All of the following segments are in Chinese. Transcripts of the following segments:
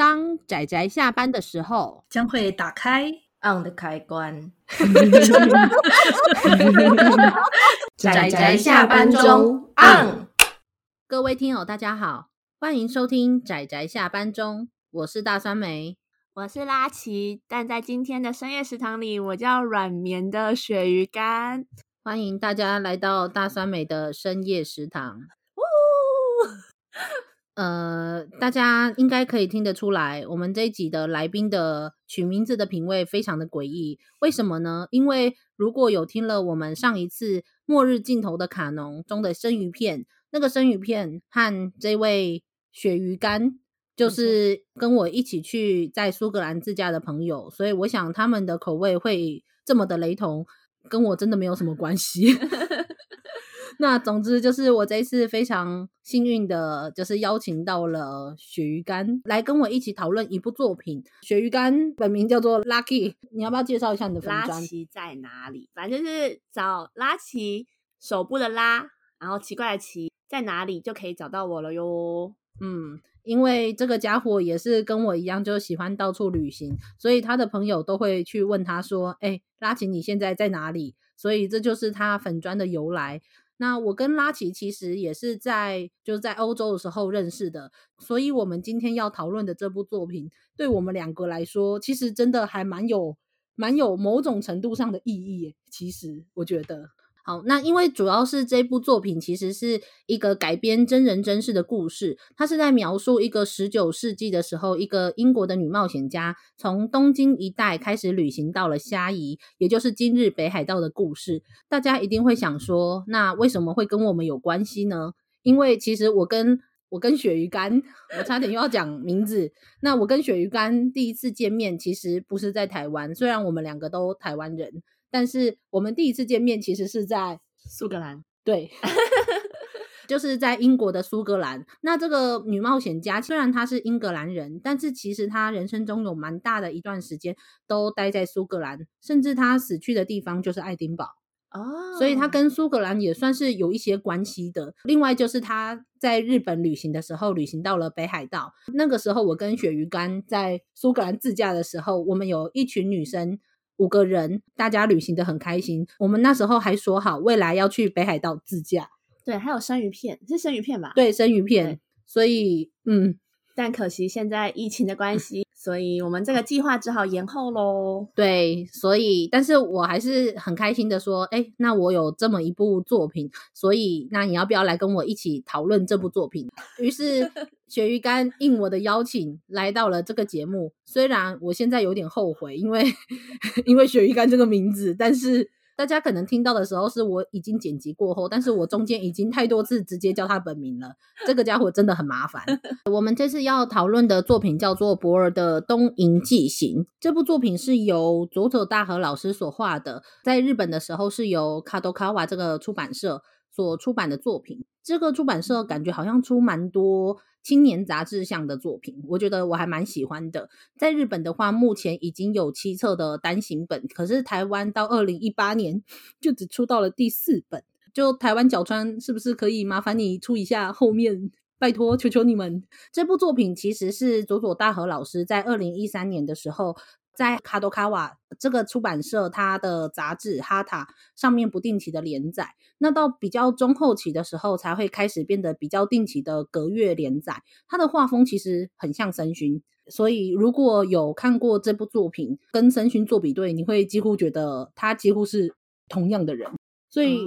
当仔仔下班的时候，将会打开 on 的开关。仔仔下班中 on。各位听友，大家好，欢迎收听仔仔下班中，我是大酸梅，我是拉奇，但在今天的深夜食堂里，我叫软绵的鳕鱼干。欢迎大家来到大酸梅的深夜食堂。呃，大家应该可以听得出来，我们这一集的来宾的取名字的品味非常的诡异。为什么呢？因为如果有听了我们上一次《末日尽头的卡农》中的生鱼片，那个生鱼片和这位鳕鱼干，就是跟我一起去在苏格兰自驾的朋友，所以我想他们的口味会这么的雷同，跟我真的没有什么关系。那总之就是我这一次非常幸运的，就是邀请到了鳕鱼干来跟我一起讨论一部作品。鳕鱼干本名叫做 Lucky，你要不要介绍一下你的粉专？拉奇在哪里？反正就是找拉奇手部的拉，然后奇怪的奇在哪里就可以找到我了哟。嗯，因为这个家伙也是跟我一样，就喜欢到处旅行，所以他的朋友都会去问他说：“哎，拉奇你现在在哪里？”所以这就是他粉砖的由来。那我跟拉奇其实也是在就是在欧洲的时候认识的，所以我们今天要讨论的这部作品，对我们两个来说，其实真的还蛮有蛮有某种程度上的意义。其实我觉得。好，那因为主要是这部作品其实是一个改编真人真事的故事，它是在描述一个十九世纪的时候，一个英国的女冒险家从东京一带开始旅行到了虾夷，也就是今日北海道的故事。大家一定会想说，那为什么会跟我们有关系呢？因为其实我跟我跟鳕鱼干，我差点又要讲名字。那我跟鳕鱼干第一次见面，其实不是在台湾，虽然我们两个都台湾人。但是我们第一次见面其实是在苏格兰，对，就是在英国的苏格兰。那这个女冒险家虽然她是英格兰人，但是其实她人生中有蛮大的一段时间都待在苏格兰，甚至她死去的地方就是爱丁堡哦，所以她跟苏格兰也算是有一些关系的。另外就是她在日本旅行的时候，旅行到了北海道，那个时候我跟鳕鱼干在苏格兰自驾的时候，我们有一群女生。五个人，大家旅行的很开心。我们那时候还说好，未来要去北海道自驾。对，还有生鱼片，是生鱼片吧？对，生鱼片。所以，嗯。但可惜现在疫情的关系，所以我们这个计划只好延后喽。对，所以，但是我还是很开心的说，哎，那我有这么一部作品，所以那你要不要来跟我一起讨论这部作品？于是鳕鱼干应我的邀请来到了这个节目。虽然我现在有点后悔，因为 因为鳕鱼干这个名字，但是。大家可能听到的时候是我已经剪辑过后，但是我中间已经太多次直接叫他本名了。这个家伙真的很麻烦。我们这次要讨论的作品叫做博尔的《东瀛纪行》。这部作品是由佐佐大和老师所画的，在日本的时候是由卡多卡瓦这个出版社所出版的作品。这个出版社感觉好像出蛮多。青年杂志向的作品，我觉得我还蛮喜欢的。在日本的话，目前已经有七册的单行本，可是台湾到二零一八年就只出到了第四本。就台湾角川，是不是可以麻烦你出一下后面？拜托，求求你们！这部作品其实是佐佐大和老师在二零一三年的时候。在卡多卡瓦这个出版社，它的杂志《哈塔》上面不定期的连载，那到比较中后期的时候，才会开始变得比较定期的隔月连载。他的画风其实很像森薰，所以如果有看过这部作品跟森薰做比对，你会几乎觉得他几乎是同样的人。所以，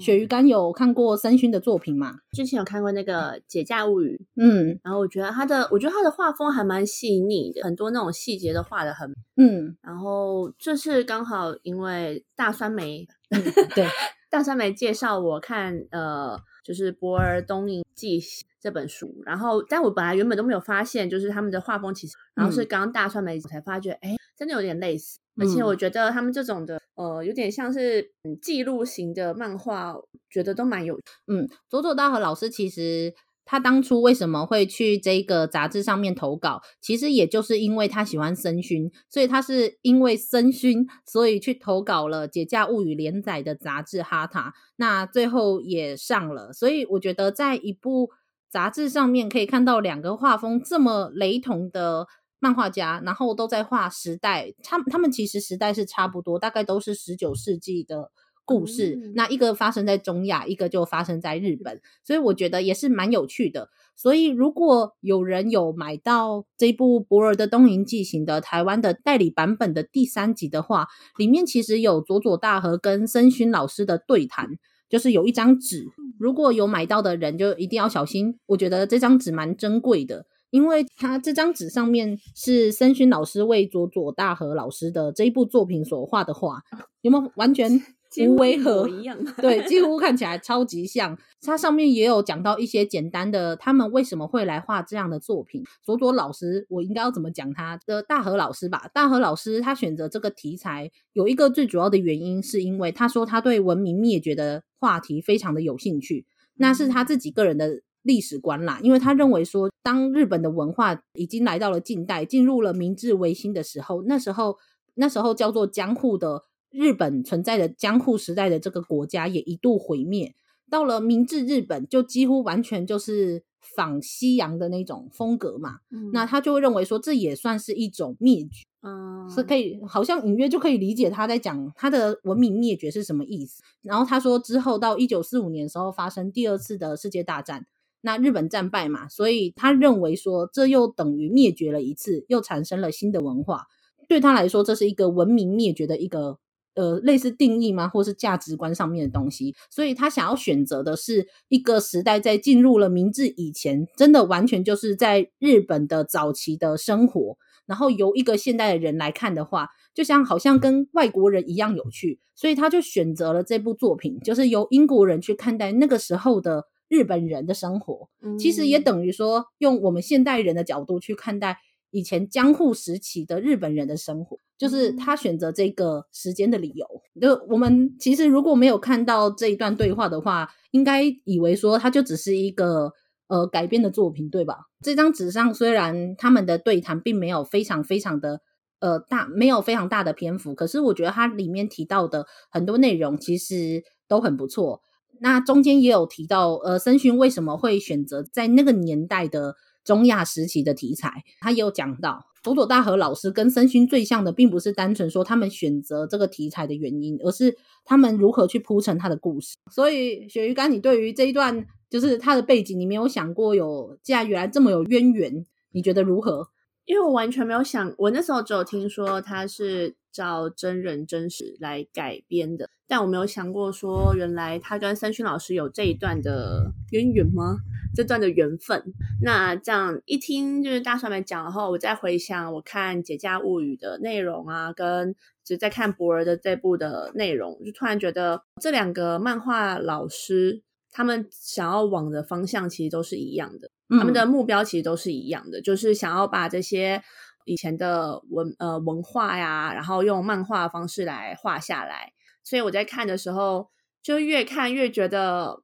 鳕鱼干有看过森勋的作品吗？之前有看过那个《解驾物语》，嗯，然后我觉得他的，我觉得他的画风还蛮细腻的，很多那种细节都画的很，嗯。然后这次刚好因为大酸梅，嗯、对，大酸梅介绍我看，呃，就是《博尔东瀛记》这本书，然后但我本来原本都没有发现，就是他们的画风其实，然后是刚刚大酸梅才发觉，哎、嗯，真的有点类似。而且我觉得他们这种的，呃，有点像是记录型的漫画，觉得都蛮有。嗯，佐佐大和老师其实他当初为什么会去这个杂志上面投稿，其实也就是因为他喜欢森薰，所以他是因为森薰，所以去投稿了《解假物语》连载的杂志《哈塔》，那最后也上了。所以我觉得在一部杂志上面可以看到两个画风这么雷同的漫画家，然后都在画时代，他他们其实时代是差不多，大概都是十九世纪的故事。嗯、那一个发生在中亚，一个就发生在日本，所以我觉得也是蛮有趣的。所以如果有人有买到这部《博尔的东瀛记行》的台湾的代理版本的第三集的话，里面其实有佐佐大和跟森勋老师的对谈，就是有一张纸，如果有买到的人就一定要小心。我觉得这张纸蛮珍贵的。因为他这张纸上面是森薰老师为佐佐大和老师的这一部作品所画的画，有没有完全 无违和一样？对，几乎看起来超级像。它上面也有讲到一些简单的，他们为什么会来画这样的作品。佐佐老师，我应该要怎么讲他的？大和老师吧，大和老师他选择这个题材有一个最主要的原因，是因为他说他对文明灭绝的话题非常的有兴趣，那是他自己个人的。历史观啦，因为他认为说，当日本的文化已经来到了近代，进入了明治维新的时候，那时候那时候叫做江户的日本存在的江户时代的这个国家也一度毁灭。到了明治日本，就几乎完全就是仿西洋的那种风格嘛。嗯、那他就会认为说，这也算是一种灭绝。嗯，是可以，好像隐约就可以理解他在讲他的文明灭绝是什么意思。然后他说，之后到一九四五年的时候，发生第二次的世界大战。那日本战败嘛，所以他认为说，这又等于灭绝了一次，又产生了新的文化。对他来说，这是一个文明灭绝的一个呃类似定义吗，或是价值观上面的东西。所以他想要选择的是一个时代，在进入了明治以前，真的完全就是在日本的早期的生活。然后由一个现代的人来看的话，就像好像跟外国人一样有趣。所以他就选择了这部作品，就是由英国人去看待那个时候的。日本人的生活，其实也等于说，用我们现代人的角度去看待以前江户时期的日本人的生活，就是他选择这个时间的理由。就我们其实如果没有看到这一段对话的话，应该以为说它就只是一个呃改编的作品，对吧？这张纸上虽然他们的对谈并没有非常非常的呃大，没有非常大的篇幅，可是我觉得它里面提到的很多内容其实都很不错。那中间也有提到，呃，森薰为什么会选择在那个年代的中亚时期的题材？他也有讲到，佐佐大河老师跟森薰最像的，并不是单纯说他们选择这个题材的原因，而是他们如何去铺陈他的故事。所以，鳕鱼干，你对于这一段就是他的背景，你没有想过有，既然原来这么有渊源，你觉得如何？因为我完全没有想，我那时候只有听说他是照真人真实来改编的，但我没有想过说，原来他跟三勋老师有这一段的渊源吗？这段的缘分。那这样一听就是大帅们讲后，我再回想我看《解假物语》的内容啊，跟就在看博儿的这部的内容，就突然觉得这两个漫画老师他们想要往的方向其实都是一样的。他们的目标其实都是一样的，就是想要把这些以前的文呃文化呀，然后用漫画的方式来画下来。所以我在看的时候，就越看越觉得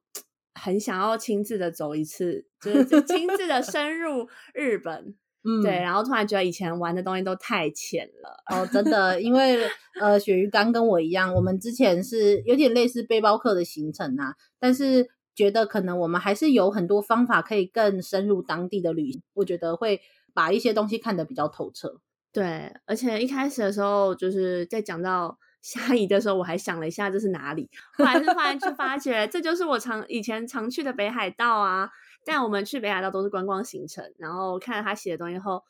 很想要亲自的走一次，就是亲自的深入日本。嗯，对。然后突然觉得以前玩的东西都太浅了。哦，真的，因为呃，鳕鱼干跟我一样，我们之前是有点类似背包客的行程啊，但是。觉得可能我们还是有很多方法可以更深入当地的旅行，我觉得会把一些东西看得比较透彻。对，而且一开始的时候就是在讲到 虾夷的时候，我还想了一下这是哪里，后来是突然就发觉这就是我常以前常去的北海道啊。但我们去北海道都是观光行程，然后看了他写的东西后，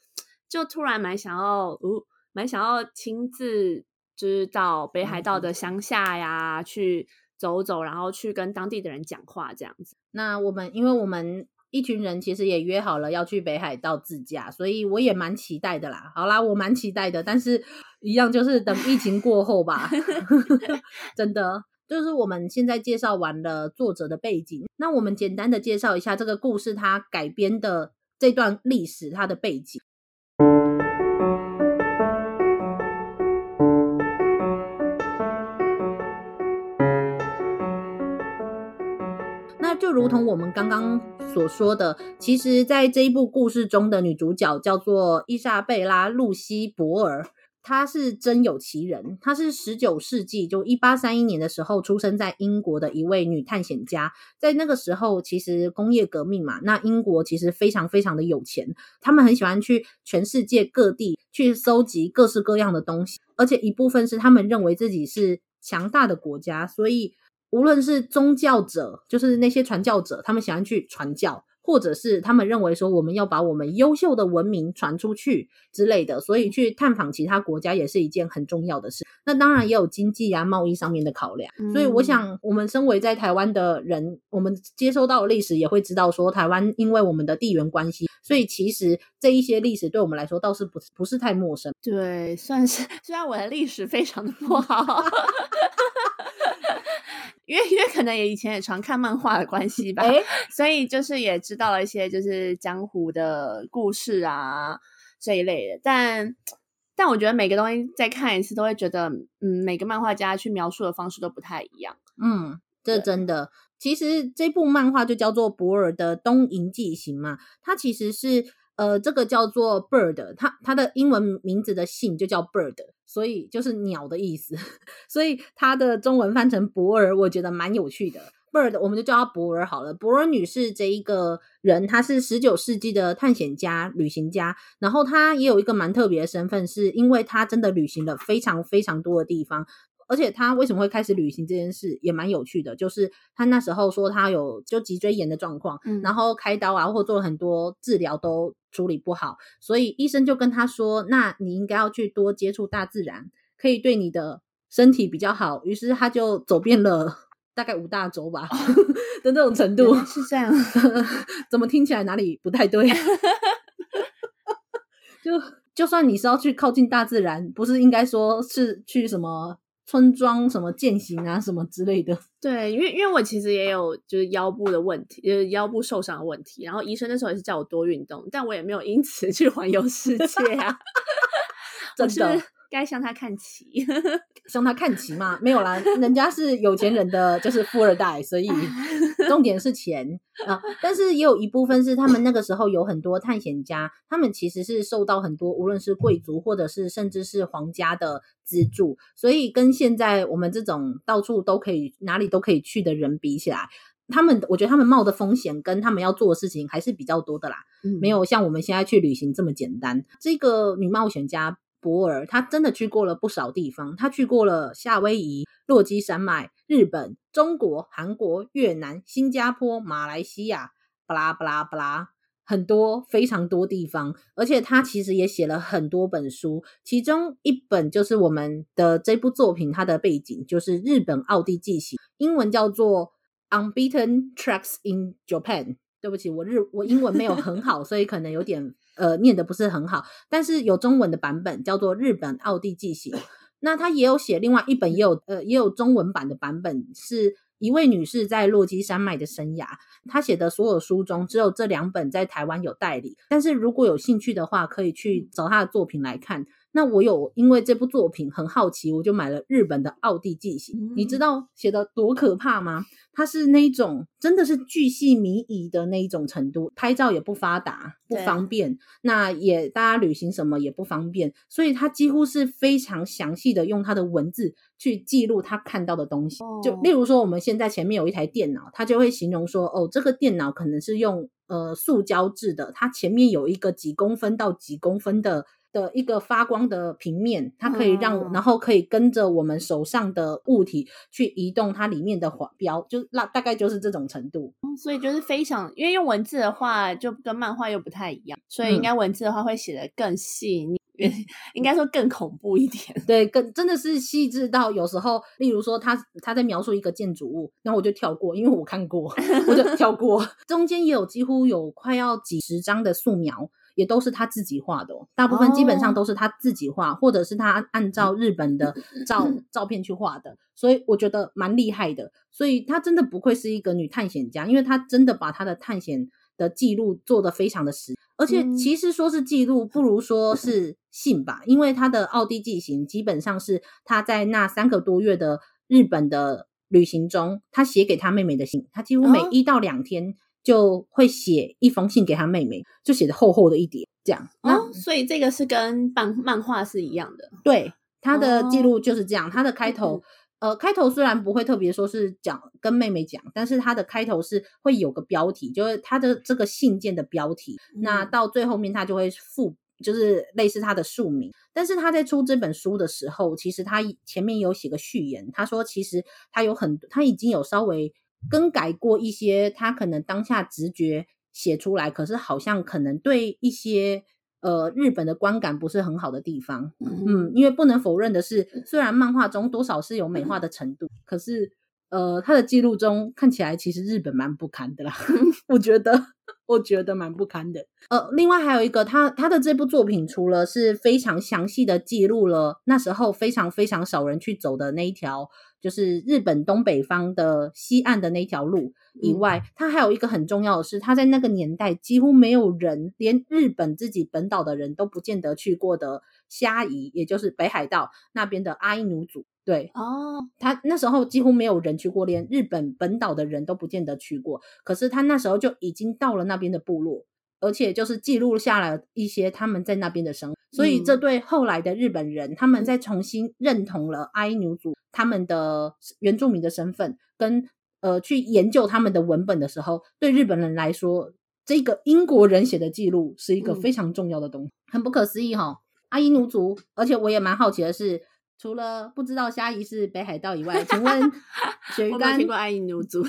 就突然蛮想要，哦，蛮想要亲自就是到北海道的乡下呀、嗯、去。走走，然后去跟当地的人讲话，这样子。那我们，因为我们一群人其实也约好了要去北海道自驾，所以我也蛮期待的啦。好啦，我蛮期待的，但是一样就是等疫情过后吧。真的，就是我们现在介绍完了作者的背景，那我们简单的介绍一下这个故事，它改编的这段历史，它的背景。就如同我们刚刚所说的，其实，在这一部故事中的女主角叫做伊莎贝拉·露西·博尔，她是真有其人，她是十九世纪就一八三一年的时候出生在英国的一位女探险家。在那个时候，其实工业革命嘛，那英国其实非常非常的有钱，他们很喜欢去全世界各地去搜集各式各样的东西，而且一部分是他们认为自己是强大的国家，所以无论是宗教者，就是那些传教者，他们喜欢去传教。或者是他们认为说，我们要把我们优秀的文明传出去之类的，所以去探访其他国家也是一件很重要的事。那当然也有经济啊、贸易上面的考量。所以我想，我们身为在台湾的人，我们接收到的历史也会知道说，台湾因为我们的地缘关系，所以其实这一些历史对我们来说倒是不不是太陌生。对，算是虽然我的历史非常的不好。因为因为可能也以前也常看漫画的关系吧，欸、所以就是也知道了一些就是江湖的故事啊这一类的。但但我觉得每个东西再看一次都会觉得，嗯，每个漫画家去描述的方式都不太一样。嗯，这真的。其实这部漫画就叫做博尔的《东瀛纪行》嘛，它其实是。呃，这个叫做 bird，它它的英文名字的姓就叫 bird，所以就是鸟的意思，所以它的中文翻成博尔，我觉得蛮有趣的。bird，我们就叫它博尔好了。博尔女士这一个人，她是十九世纪的探险家、旅行家，然后她也有一个蛮特别的身份，是因为她真的旅行了非常非常多的地方。而且他为什么会开始旅行这件事也蛮有趣的，就是他那时候说他有就脊椎炎的状况，嗯，然后开刀啊或做了很多治疗都处理不好，所以医生就跟他说，那你应该要去多接触大自然，可以对你的身体比较好。于是他就走遍了大概五大洲吧，哦，的那种程度。是这样，怎么听起来哪里不太对？就就算你是要去靠近大自然，不是应该说是去什么？村庄什么践行啊，什么之类的。对，因为因为我其实也有就是腰部的问题，就是腰部受伤的问题。然后医生那时候也是叫我多运动，但我也没有因此去环游世界啊。真的。该向他看齐，向他看齐嘛？没有啦，人家是有钱人的，就是富二代，所以 重点是钱啊。但是也有一部分是他们那个时候有很多探险家，他们其实是受到很多无论是贵族或者是甚至是皇家的资助，所以跟现在我们这种到处都可以、哪里都可以去的人比起来，他们我觉得他们冒的风险跟他们要做的事情还是比较多的啦。嗯，没有像我们现在去旅行这么简单。这个女冒险家。博尔他真的去过了不少地方，他去过了夏威夷、落基山脉、日本、中国、韩国、越南、新加坡、马来西亚，巴拉巴拉巴拉，很多非常多地方。而且他其实也写了很多本书，其中一本就是我们的这部作品，它的背景就是日本奥地纪行，英文叫做《Unbeaten Tracks in Japan》。对不起，我日我英文没有很好，所以可能有点呃念的不是很好。但是有中文的版本叫做《日本奥地记行》，那他也有写另外一本，也有呃也有中文版的版本，是一位女士在落基山脉的生涯。她写的所有书中，只有这两本在台湾有代理。但是如果有兴趣的话，可以去找她的作品来看。那我有因为这部作品很好奇，我就买了日本的奥地纪行。嗯、你知道写的多可怕吗？它是那一种真的是巨细靡遗的那一种程度，拍照也不发达，不方便。那也大家旅行什么也不方便，所以它几乎是非常详细的用它的文字去记录他看到的东西。哦、就例如说，我们现在前面有一台电脑，它就会形容说，哦，这个电脑可能是用呃塑胶制的，它前面有一个几公分到几公分的。的一个发光的平面，它可以让，嗯、然后可以跟着我们手上的物体去移动它里面的环标，就那大概就是这种程度。所以就是非常，因为用文字的话就跟漫画又不太一样，所以应该文字的话会写得更细腻，嗯、应该说更恐怖一点。对，更真的是细致到有时候，例如说他他在描述一个建筑物，然后我就跳过，因为我看过，我就跳过。中间也有几乎有快要几十张的素描。也都是他自己画的哦，大部分基本上都是他自己画，或者是他按照日本的 照照片去画的，所以我觉得蛮厉害的。所以他真的不愧是一个女探险家，因为他真的把他的探险的记录做得非常的实，而且其实说是记录，不如说是信吧，因为他的奥地纪行基本上是他在那三个多月的日本的旅行中，他写给他妹妹的信，他几乎每一到两天。就会写一封信给他妹妹，就写的厚厚的一叠这样。哦，所以这个是跟漫漫画是一样的。对，他的记录就是这样。他的开头，嗯、呃，开头虽然不会特别说是讲跟妹妹讲，但是他的开头是会有个标题，就是他的这个信件的标题。嗯、那到最后面，他就会附。就是类似他的署名，但是他在出这本书的时候，其实他前面有写个序言，他说其实他有很他已经有稍微更改过一些他可能当下直觉写出来，可是好像可能对一些呃日本的观感不是很好的地方，嗯，嗯，因为不能否认的是，虽然漫画中多少是有美化的程度，可是呃他的记录中看起来其实日本蛮不堪的啦，我觉得。我觉得蛮不堪的。呃，另外还有一个，他他的这部作品除了是非常详细的记录了那时候非常非常少人去走的那一条，就是日本东北方的西岸的那条路以外，他、嗯、还有一个很重要的是，他在那个年代几乎没有人，连日本自己本岛的人都不见得去过的虾夷，也就是北海道那边的阿伊努族。对哦，他那时候几乎没有人去过，连日本本岛的人都不见得去过。可是他那时候就已经到了那边的部落，而且就是记录下来一些他们在那边的生活。所以这对后来的日本人，他们在重新认同了阿伊努族他们的原住民的身份，跟呃去研究他们的文本的时候，对日本人来说，这个英国人写的记录是一个非常重要的东西，很不可思议哈。阿伊努族，而且我也蛮好奇的是。除了不知道虾夷是北海道以外，请问 雪鱼干听过阿伊努族？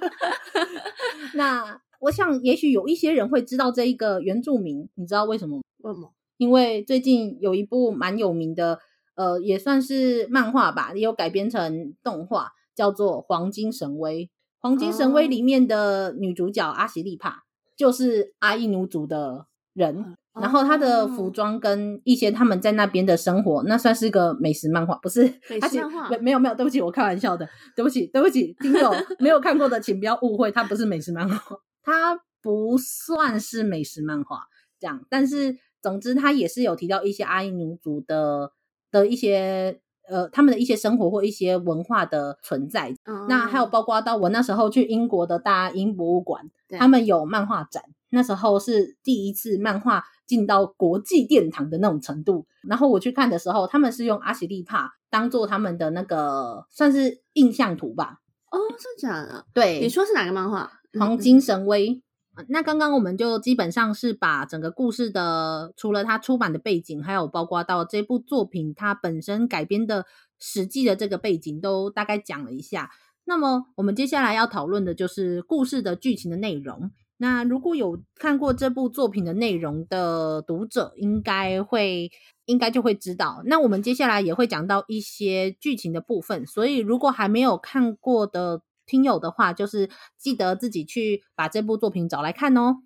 那我想，也许有一些人会知道这一个原住民，你知道为什么？为什么？因为最近有一部蛮有名的，呃，也算是漫画吧，也有改编成动画，叫做《黄金神威》。《黄金神威》里面的女主角阿西利帕就是阿伊奴族的人。然后她的服装跟一些他们在那边的生活，那算是个美食漫画，不是？美食漫画？没有没有，对不起，我开玩笑的，对不起对不起，听友没有看过的，请不要误会，它不是美食漫画，它不算是美食漫画这样。但是总之，他也是有提到一些阿伊努族的的一些呃他们的一些生活或一些文化的存在。嗯、那还有包括到我那时候去英国的大英博物馆，他们有漫画展，那时候是第一次漫画。进到国际殿堂的那种程度，然后我去看的时候，他们是用阿西利帕当做他们的那个算是印象图吧？哦，是假的？对，你说是哪个漫画？《黄金神威》嗯。那刚刚我们就基本上是把整个故事的，除了它出版的背景，还有包括到这部作品它本身改编的实际的这个背景，都大概讲了一下。那么我们接下来要讨论的就是故事的剧情的内容。那如果有看过这部作品的内容的读者，应该会应该就会知道。那我们接下来也会讲到一些剧情的部分，所以如果还没有看过的听友的话，就是记得自己去把这部作品找来看哦。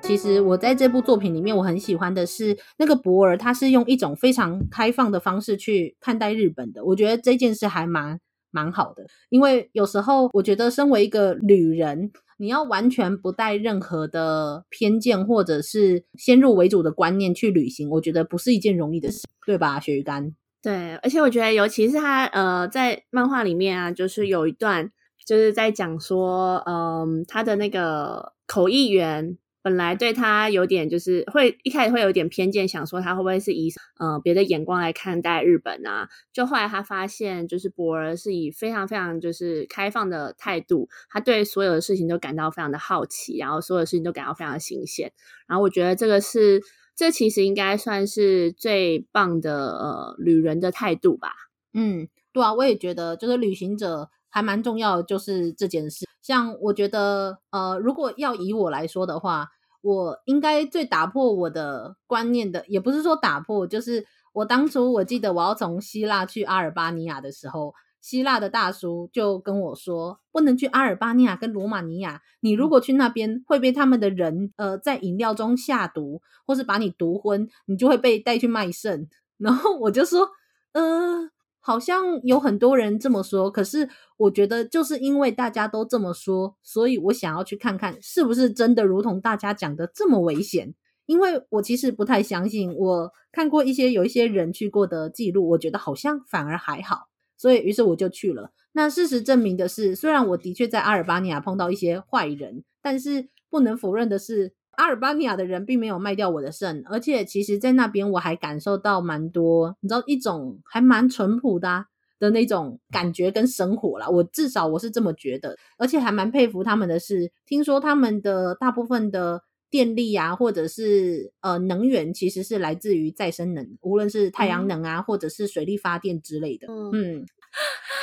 其实我在这部作品里面，我很喜欢的是那个博尔，他是用一种非常开放的方式去看待日本的。我觉得这件事还蛮蛮好的，因为有时候我觉得身为一个旅人，你要完全不带任何的偏见或者是先入为主的观念去旅行，我觉得不是一件容易的事，对吧？雪鱼干。对，而且我觉得尤其是他呃，在漫画里面啊，就是有一段就是在讲说，嗯、他的那个口译员。本来对他有点就是会一开始会有点偏见，想说他会不会是以呃别的眼光来看待日本啊？就后来他发现，就是博尔是以非常非常就是开放的态度，他对所有的事情都感到非常的好奇，然后所有的事情都感到非常的新鲜。然后我觉得这个是这其实应该算是最棒的呃旅人的态度吧。嗯，对啊，我也觉得就是旅行者。还蛮重要的，就是这件事。像我觉得，呃，如果要以我来说的话，我应该最打破我的观念的，也不是说打破，就是我当初我记得我要从希腊去阿尔巴尼亚的时候，希腊的大叔就跟我说，不能去阿尔巴尼亚跟罗马尼亚，你如果去那边会被他们的人，呃，在饮料中下毒，或是把你毒昏，你就会被带去卖肾。然后我就说，呃。好像有很多人这么说，可是我觉得就是因为大家都这么说，所以我想要去看看是不是真的如同大家讲的这么危险。因为我其实不太相信，我看过一些有一些人去过的记录，我觉得好像反而还好，所以于是我就去了。那事实证明的是，虽然我的确在阿尔巴尼亚碰到一些坏人，但是不能否认的是，阿尔巴尼亚的人并没有卖掉我的肾，而且其实在那边我还感受到蛮多，你知道一种还蛮淳朴的啊。的那种感觉跟生活啦，我至少我是这么觉得，而且还蛮佩服他们的是，听说他们的大部分的电力啊，或者是呃能源，其实是来自于再生能，无论是太阳能啊，嗯、或者是水力发电之类的。嗯，嗯，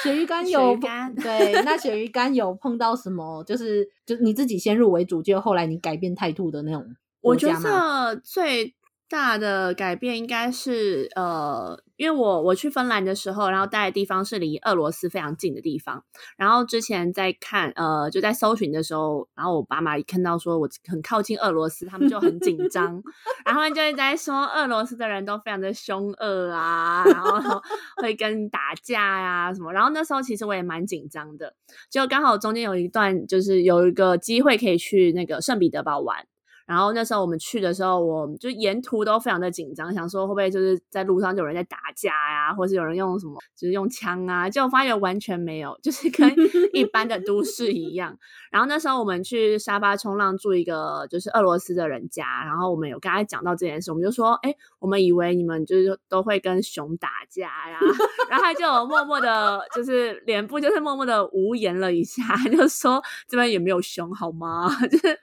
鳕鱼干有干对，那鳕鱼干有碰到什么？就是就你自己先入为主，就后来你改变态度的那种？我觉得最大的改变应该是呃。因为我我去芬兰的时候，然后待的地方是离俄罗斯非常近的地方。然后之前在看呃，就在搜寻的时候，然后我爸妈一看到说我很靠近俄罗斯，他们就很紧张，然后他们就在说俄罗斯的人都非常的凶恶啊，然后 会跟打架呀、啊、什么。然后那时候其实我也蛮紧张的，就刚好中间有一段就是有一个机会可以去那个圣彼得堡玩。然后那时候我们去的时候，我就沿途都非常的紧张，想说会不会就是在路上就有人在打架呀，或是有人用什么，就是用枪啊，结果发现完全没有，就是跟 一般的都市一样。然后那时候我们去沙巴冲浪，住一个就是俄罗斯的人家，然后我们有跟他讲到这件事，我们就说，哎，我们以为你们就是都会跟熊打架呀，然后他就默默的，就是脸部就是默默的无言了一下，就说这边也没有熊好吗？就是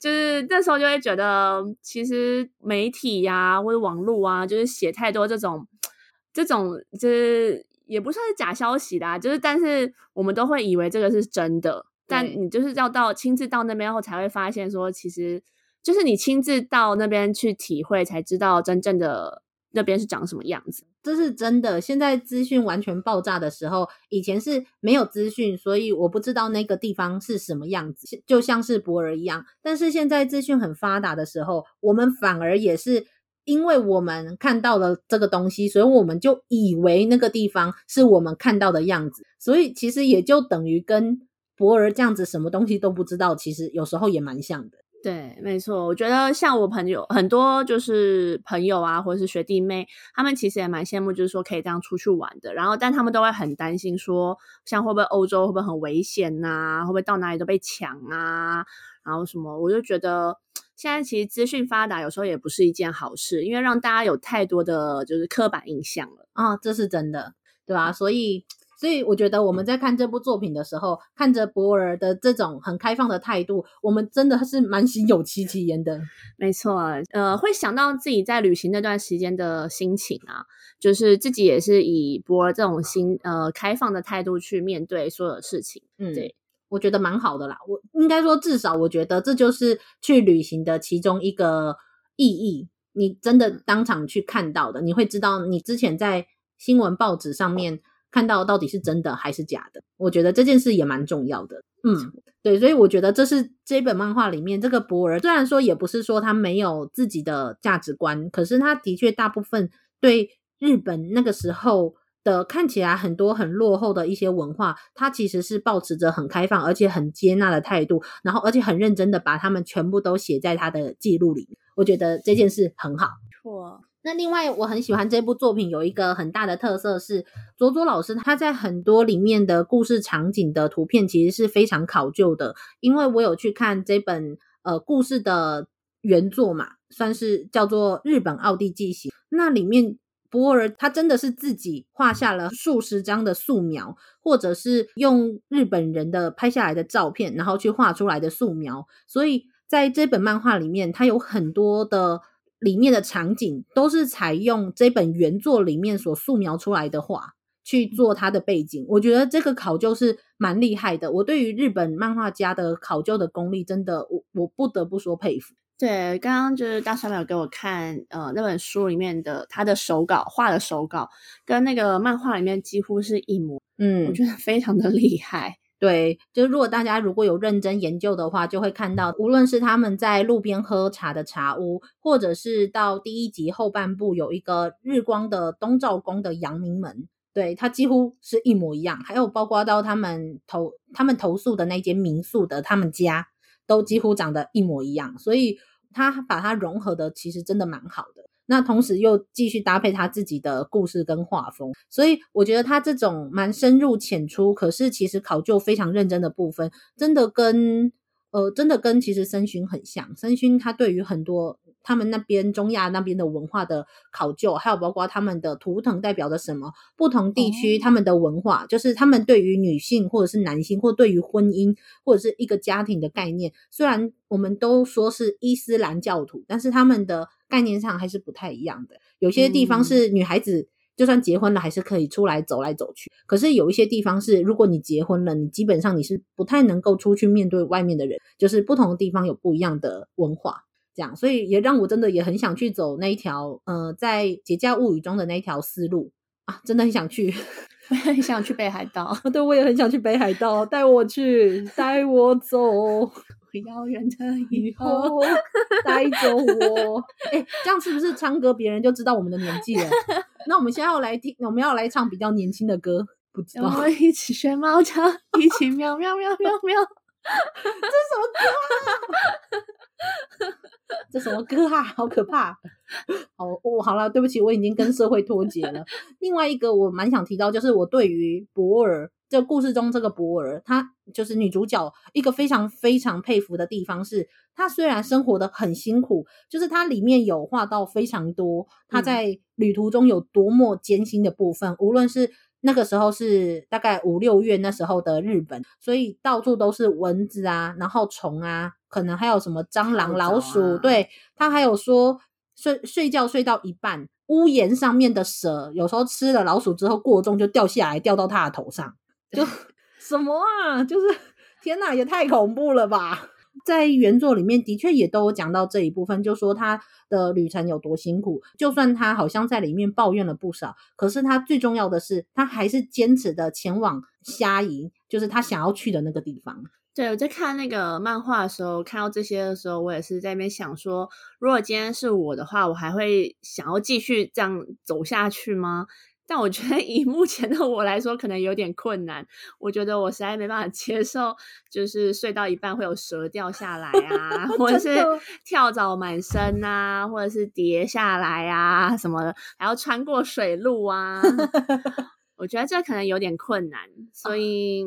就是那时候就。就会觉得，其实媒体呀、啊，或者网络啊，就是写太多这种，这种就是也不算是假消息啦，就是但是我们都会以为这个是真的，但你就是要到亲自到那边后，才会发现说，其实就是你亲自到那边去体会，才知道真正的。那边是长什么样子？这是真的。现在资讯完全爆炸的时候，以前是没有资讯，所以我不知道那个地方是什么样子，就像是博尔一样。但是现在资讯很发达的时候，我们反而也是因为我们看到了这个东西，所以我们就以为那个地方是我们看到的样子。所以其实也就等于跟博尔这样子什么东西都不知道，其实有时候也蛮像的。对，没错，我觉得像我朋友很多，就是朋友啊，或者是学弟妹，他们其实也蛮羡慕，就是说可以这样出去玩的。然后，但他们都会很担心说，像会不会欧洲会不会很危险呐？会不会到哪里都被抢啊？然后什么？我就觉得现在其实资讯发达，有时候也不是一件好事，因为让大家有太多的就是刻板印象了啊，这是真的，对吧？所以。所以我觉得我们在看这部作品的时候，看着博尔的这种很开放的态度，我们真的是蛮心有戚戚焉的。没错，呃，会想到自己在旅行那段时间的心情啊，就是自己也是以博尔这种心呃开放的态度去面对所有事情。嗯，对，我觉得蛮好的啦。我应该说，至少我觉得这就是去旅行的其中一个意义。你真的当场去看到的，你会知道你之前在新闻报纸上面。看到到底是真的还是假的？我觉得这件事也蛮重要的。嗯，对，所以我觉得这是这本漫画里面这个博尔，虽然说也不是说他没有自己的价值观，可是他的确大部分对日本那个时候的看起来很多很落后的一些文化，他其实是保持着很开放而且很接纳的态度，然后而且很认真的把他们全部都写在他的记录里。我觉得这件事很好。错。那另外，我很喜欢这部作品，有一个很大的特色是，佐佐老师他在很多里面的故事场景的图片其实是非常考究的。因为我有去看这本呃故事的原作嘛，算是叫做《日本奥地纪行》。那里面博尔他真的是自己画下了数十张的素描，或者是用日本人的拍下来的照片，然后去画出来的素描。所以在这本漫画里面，它有很多的。里面的场景都是采用这本原作里面所素描出来的画去做它的背景，我觉得这个考究是蛮厉害的。我对于日本漫画家的考究的功力，真的我我不得不说佩服。对，刚刚就是大帅没有给我看，呃，那本书里面的他的手稿画的手稿，跟那个漫画里面几乎是一模，嗯，我觉得非常的厉害。对，就如果大家如果有认真研究的话，就会看到，无论是他们在路边喝茶的茶屋，或者是到第一集后半部有一个日光的东照宫的阳明门，对，它几乎是一模一样。还有包括到他们投他们投宿的那间民宿的他们家，都几乎长得一模一样。所以他把它融合的其实真的蛮好的。那同时又继续搭配他自己的故事跟画风，所以我觉得他这种蛮深入浅出，可是其实考究非常认真的部分，真的跟呃真的跟其实森薰很像。森薰他对于很多他们那边中亚那边的文化的考究，还有包括他们的图腾代表着什么，不同地区他们的文化，哦、就是他们对于女性或者是男性，或对于婚姻或者是一个家庭的概念，虽然我们都说是伊斯兰教徒，但是他们的。概念上还是不太一样的，有些地方是女孩子就算结婚了还是可以出来走来走去，可是有一些地方是如果你结婚了，你基本上你是不太能够出去面对外面的人，就是不同的地方有不一样的文化，这样，所以也让我真的也很想去走那一条，呃，在《节假物语》中的那一条思路。啊，真的很想去，我也很想去北海道，对，我也很想去北海道，带我去，带我走。遥远的以后，带走我。哎、欸，这样是不是唱歌别人就知道我们的年纪了？那我们现在要来听，我们要来唱比较年轻的歌，不知道。我们一起学猫叫，一起喵喵喵喵喵。这什么歌啊？这什么歌啊？好可怕！好，我、哦、好了，对不起，我已经跟社会脱节了。另外一个我蛮想提到，就是我对于博尔。这故事中，这个博尔，她就是女主角。一个非常非常佩服的地方是，她虽然生活的很辛苦，就是它里面有画到非常多她在旅途中有多么艰辛的部分。嗯、无论是那个时候是大概五六月那时候的日本，所以到处都是蚊子啊，然后虫啊，可能还有什么蟑螂、老鼠。啊、对，她还有说睡睡觉睡到一半，屋檐上面的蛇有时候吃了老鼠之后过重就掉下来，掉到她的头上。就 什么啊？就是天哪，也太恐怖了吧！在原作里面的确也都有讲到这一部分，就说他的旅程有多辛苦。就算他好像在里面抱怨了不少，可是他最重要的是，他还是坚持的前往虾夷，就是他想要去的那个地方。对，我在看那个漫画的时候，看到这些的时候，我也是在那边想说，如果今天是我的话，我还会想要继续这样走下去吗？但我觉得以目前的我来说，可能有点困难。我觉得我实在没办法接受，就是睡到一半会有蛇掉下来啊，或者是跳蚤满身啊，或者是跌下来啊什么的，还要穿过水路啊。我觉得这可能有点困难，所以。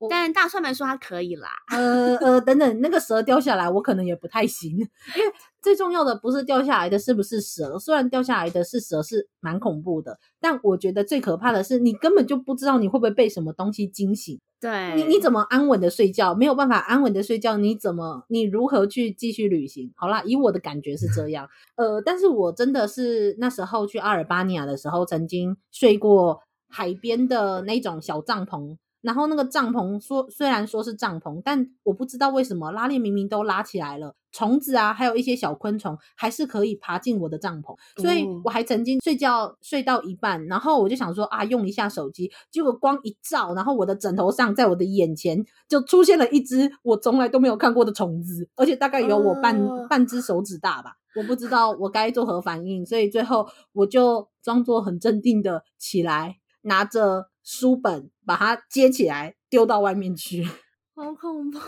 嗯但大蒜们说他可以啦，呃呃，等等，那个蛇掉下来，我可能也不太行，因为最重要的不是掉下来的是不是蛇，虽然掉下来的是蛇是蛮恐怖的，但我觉得最可怕的是你根本就不知道你会不会被什么东西惊醒，对，你你怎么安稳的睡觉？没有办法安稳的睡觉，你怎么你如何去继续旅行？好啦，以我的感觉是这样，呃，但是我真的是那时候去阿尔巴尼亚的时候，曾经睡过海边的那种小帐篷。然后那个帐篷说，虽然说是帐篷，但我不知道为什么拉链明明都拉起来了，虫子啊，还有一些小昆虫还是可以爬进我的帐篷。所以我还曾经睡觉睡到一半，然后我就想说啊，用一下手机，结果光一照，然后我的枕头上，在我的眼前就出现了一只我从来都没有看过的虫子，而且大概有我半、呃、半只手指大吧。我不知道我该作何反应，所以最后我就装作很镇定的起来，拿着。书本把它接起来丢到外面去，好恐怖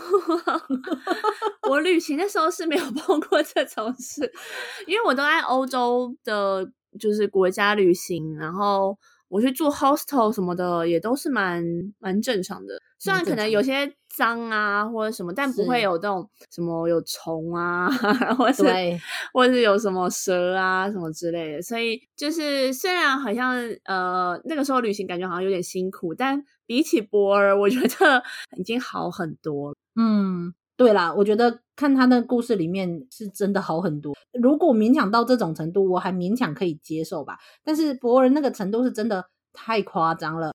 啊！我旅行的时候是没有碰过这种事，因为我都在欧洲的，就是国家旅行，然后我去住 hostel 什么的，也都是蛮蛮正常的。虽然可能有些脏啊或者什么，但不会有这种什么有虫啊，或是或是有什么蛇啊什么之类的。所以就是虽然好像呃那个时候旅行感觉好像有点辛苦，但比起博尔，我觉得 已经好很多了。嗯，对啦，我觉得看他那故事里面是真的好很多。如果勉强到这种程度，我还勉强可以接受吧。但是博人那个程度是真的太夸张了。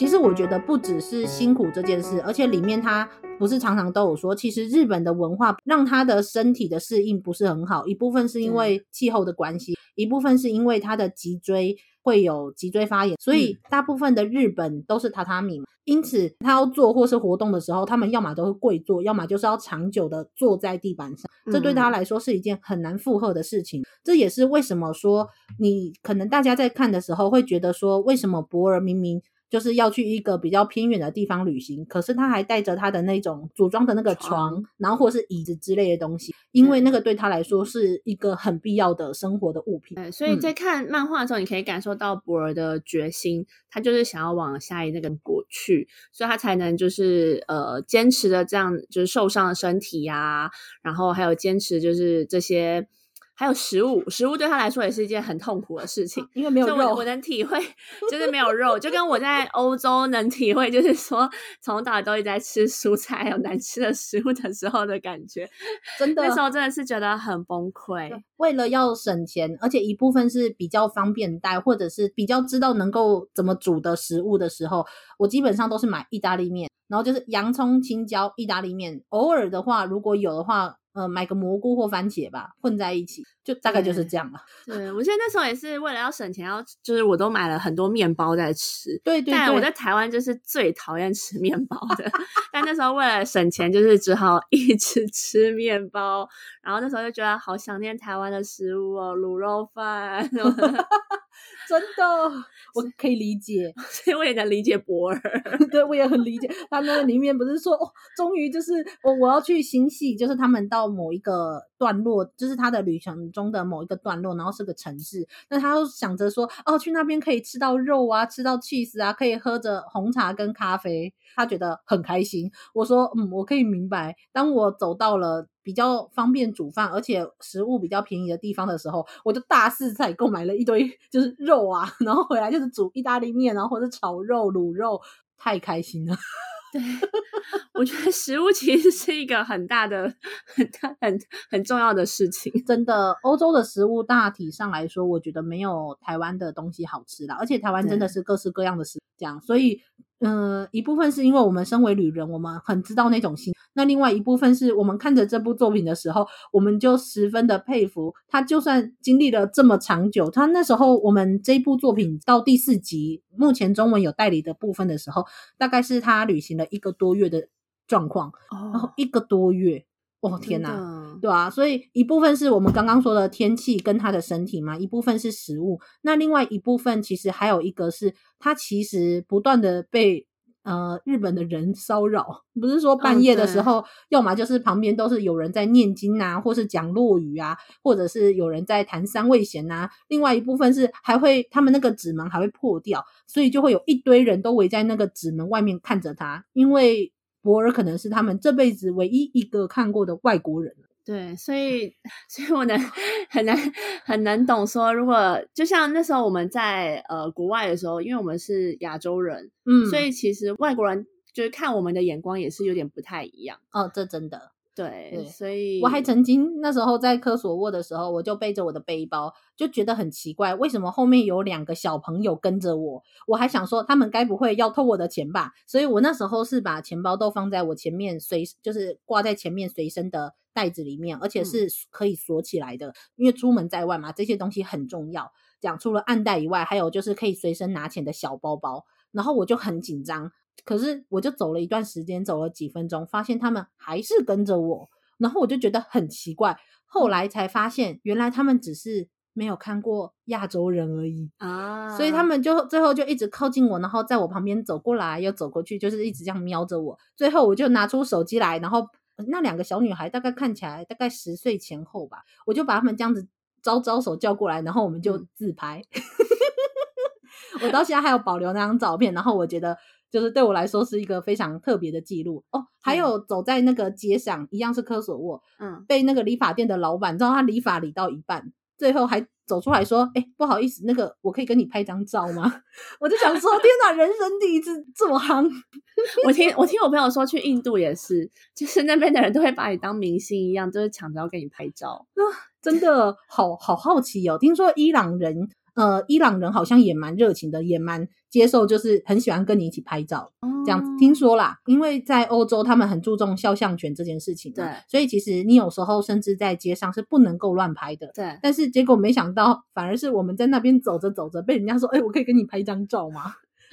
其实我觉得不只是辛苦这件事，而且里面他不是常常都有说，其实日本的文化让他的身体的适应不是很好，一部分是因为气候的关系，一部分是因为他的脊椎。会有脊椎发炎，所以大部分的日本都是榻榻米嘛，因此他要做或是活动的时候，他们要么都会跪坐，要么就是要长久的坐在地板上，这对他来说是一件很难负荷的事情。这也是为什么说你可能大家在看的时候会觉得说，为什么博尔明明。就是要去一个比较偏远的地方旅行，可是他还带着他的那种组装的那个床，床然后或是椅子之类的东西，因为那个对他来说是一个很必要的生活的物品。对，所以在看漫画的时候，你可以感受到博尔的决心，他就是想要往下一那个国去，所以他才能就是呃坚持的这样，就是受伤的身体呀、啊，然后还有坚持就是这些。还有食物，食物对他来说也是一件很痛苦的事情，因为没有肉。我，我能体会，就是没有肉，就跟我在欧洲能体会，就是说从头到都一直在吃蔬菜还有难吃的食物的时候的感觉，真的，那时候真的是觉得很崩溃。为了要省钱，而且一部分是比较方便带，或者是比较知道能够怎么煮的食物的时候，我基本上都是买意大利面，然后就是洋葱、青椒、意大利面。偶尔的话，如果有的话。呃，买个蘑菇或番茄吧，混在一起，就大概就是这样吧。对，我记得那时候也是为了要省钱，要就是我都买了很多面包在吃。对对对。但我在台湾就是最讨厌吃面包的，但那时候为了省钱，就是只好一直吃面包。然后那时候就觉得好想念台湾的食物哦，卤肉饭。真的，我可以理解，所以我也能理解博尔。对，我也很理解。他那里面不是说，哦，终于就是我我要去新系，就是他们到某一个段落，就是他的旅程中的某一个段落，然后是个城市。那他又想着说，哦，去那边可以吃到肉啊，吃到 cheese 啊，可以喝着红茶跟咖啡，他觉得很开心。我说，嗯，我可以明白。当我走到了。比较方便煮饭，而且食物比较便宜的地方的时候，我就大肆采购买了一堆就是肉啊，然后回来就是煮意大利面，然后或者炒肉、卤肉，太开心了。对，我觉得食物其实是一个很大的、很大、很很重要的事情。真的，欧洲的食物大体上来说，我觉得没有台湾的东西好吃啦，而且台湾真的是各式各样的食物这样，所以。嗯、呃，一部分是因为我们身为旅人，我们很知道那种心。那另外一部分是我们看着这部作品的时候，我们就十分的佩服他。就算经历了这么长久，他那时候我们这部作品到第四集，目前中文有代理的部分的时候，大概是他旅行了一个多月的状况。哦，然后一个多月，哦天哪，对啊，所以一部分是我们刚刚说的天气跟他的身体嘛，一部分是食物。那另外一部分其实还有一个是。他其实不断的被呃日本的人骚扰，不是说半夜的时候，要么就是旁边都是有人在念经啊，或是讲落语啊，或者是有人在谈三味弦啊。另外一部分是还会他们那个纸门还会破掉，所以就会有一堆人都围在那个纸门外面看着他，因为博尔可能是他们这辈子唯一一个看过的外国人。对，所以，所以我能很难很难懂说，如果就像那时候我们在呃国外的时候，因为我们是亚洲人，嗯，所以其实外国人就是看我们的眼光也是有点不太一样。哦，这真的。对，对，所以我还曾经那时候在科索沃的时候，我就背着我的背包，就觉得很奇怪，为什么后面有两个小朋友跟着我？我还想说，他们该不会要偷我的钱吧？所以我那时候是把钱包都放在我前面随，就是挂在前面随身的袋子里面，而且是可以锁起来的，嗯、因为出门在外嘛，这些东西很重要。讲除了暗袋以外，还有就是可以随身拿钱的小包包，然后我就很紧张。可是我就走了一段时间，走了几分钟，发现他们还是跟着我，然后我就觉得很奇怪。后来才发现，原来他们只是没有看过亚洲人而已啊，所以他们就最后就一直靠近我，然后在我旁边走过来又走过去，就是一直这样瞄着我。最后我就拿出手机来，然后那两个小女孩大概看起来大概十岁前后吧，我就把他们这样子招招手叫过来，然后我们就自拍。嗯、我到现在还有保留那张照片，然后我觉得。就是对我来说是一个非常特别的记录哦。还有走在那个街上，一样是科索沃，嗯，被那个理发店的老板，你知道他理发理到一半，最后还走出来说：“哎，不好意思，那个我可以跟你拍张照吗？”我就想说：“天哪，人生第一次这么夯！”我听我听我朋友说，去印度也是，就是那边的人都会把你当明星一样，就是抢着要跟你拍照。真的好好好奇哦！听说伊朗人呃，伊朗人好像也蛮热情的，也蛮接受，就是很喜欢跟你一起拍照，嗯、这样子听说啦。因为在欧洲，他们很注重肖像权这件事情，对，所以其实你有时候甚至在街上是不能够乱拍的，对。但是结果没想到，反而是我们在那边走着走着，被人家说：“哎，我可以跟你拍张照吗？”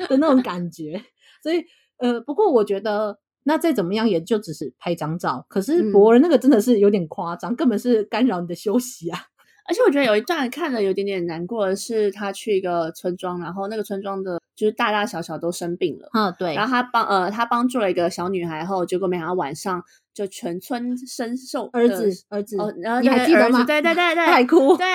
的那种感觉。所以，呃，不过我觉得那再怎么样，也就只是拍张照。可是博人那个真的是有点夸张，嗯、根本是干扰你的休息啊。而且我觉得有一段看了有点点难过的是，他去一个村庄，然后那个村庄的就是大大小小都生病了。嗯，对。然后他帮呃他帮助了一个小女孩后，结果没想到晚上就全村深受。儿子儿子，哦，然后你还记得吗？对对对对，他还哭。对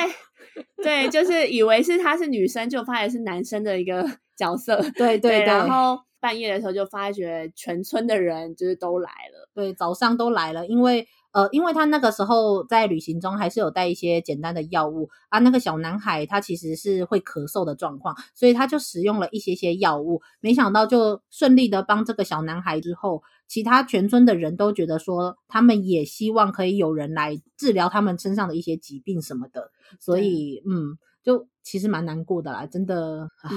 对，就是以为是她是女生，就发现是男生的一个 角色。对，对。然后半夜的时候就发觉全村的人就是都来了。对，早上都来了，因为。呃，因为他那个时候在旅行中还是有带一些简单的药物啊。那个小男孩他其实是会咳嗽的状况，所以他就使用了一些些药物。没想到就顺利的帮这个小男孩之后，其他全村的人都觉得说，他们也希望可以有人来治疗他们身上的一些疾病什么的。所以，嗯，就其实蛮难过的啦，真的，唉，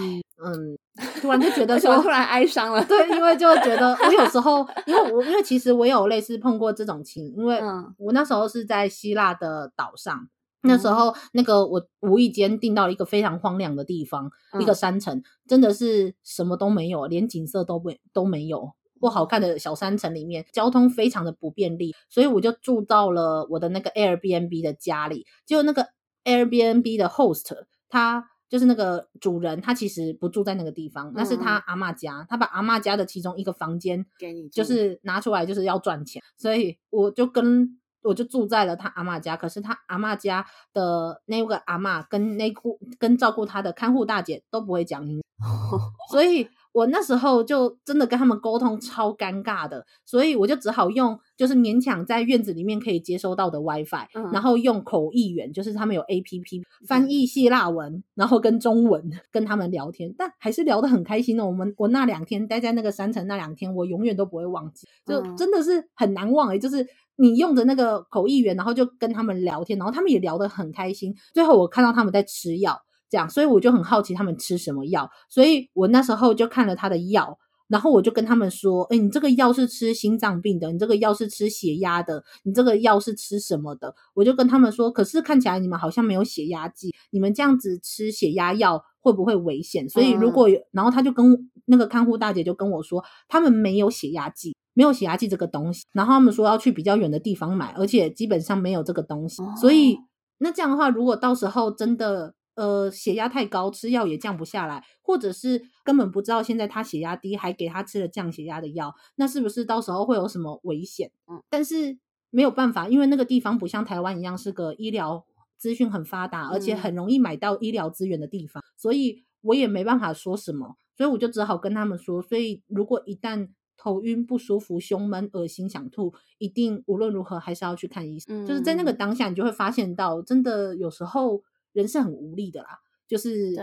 嗯。突然就觉 得说，突然哀伤了。对，因为就觉得 我有时候，因为我因为其实我有类似碰过这种情，因为我那时候是在希腊的岛上，嗯、那时候那个我无意间订到了一个非常荒凉的地方，嗯、一个山城，真的是什么都没有，连景色都不都没有，不好看的小山城里面，交通非常的不便利，所以我就住到了我的那个 Airbnb 的家里，就那个 Airbnb 的 host 他。就是那个主人，他其实不住在那个地方，那是他阿妈家，他把阿妈家的其中一个房间给你，就是拿出来，就是要赚钱，所以我就跟我就住在了他阿妈家。可是他阿妈家的那个阿妈跟那户跟照顾他的看护大姐都不会讲英语，所以。我那时候就真的跟他们沟通超尴尬的，所以我就只好用就是勉强在院子里面可以接收到的 WiFi，嗯，然后用口译员，就是他们有 APP 翻译希腊文，然后跟中文跟他们聊天，但还是聊得很开心的。我们我那两天待在那个山城那两天，我永远都不会忘记，就真的是很难忘诶，就是你用着那个口译员，然后就跟他们聊天，然后他们也聊得很开心。最后我看到他们在吃药。这样，所以我就很好奇他们吃什么药，所以我那时候就看了他的药，然后我就跟他们说：“哎，你这个药是吃心脏病的，你这个药是吃血压的，你这个药是吃什么的？”我就跟他们说：“可是看起来你们好像没有血压计，你们这样子吃血压药会不会危险？所以如果有……然后他就跟那个看护大姐就跟我说，他们没有血压计，没有血压计这个东西，然后他们说要去比较远的地方买，而且基本上没有这个东西，所以那这样的话，如果到时候真的……呃，血压太高，吃药也降不下来，或者是根本不知道现在他血压低，还给他吃了降血压的药，那是不是到时候会有什么危险？嗯，但是没有办法，因为那个地方不像台湾一样是个医疗资讯很发达，而且很容易买到医疗资源的地方，嗯，所以我也没办法说什么，所以我就只好跟他们说，所以如果一旦头晕不舒服、胸闷、恶心、想吐，一定无论如何还是要去看医生。嗯，就是在那个当下，你就会发现到，真的有时候。人是很无力的啦，就是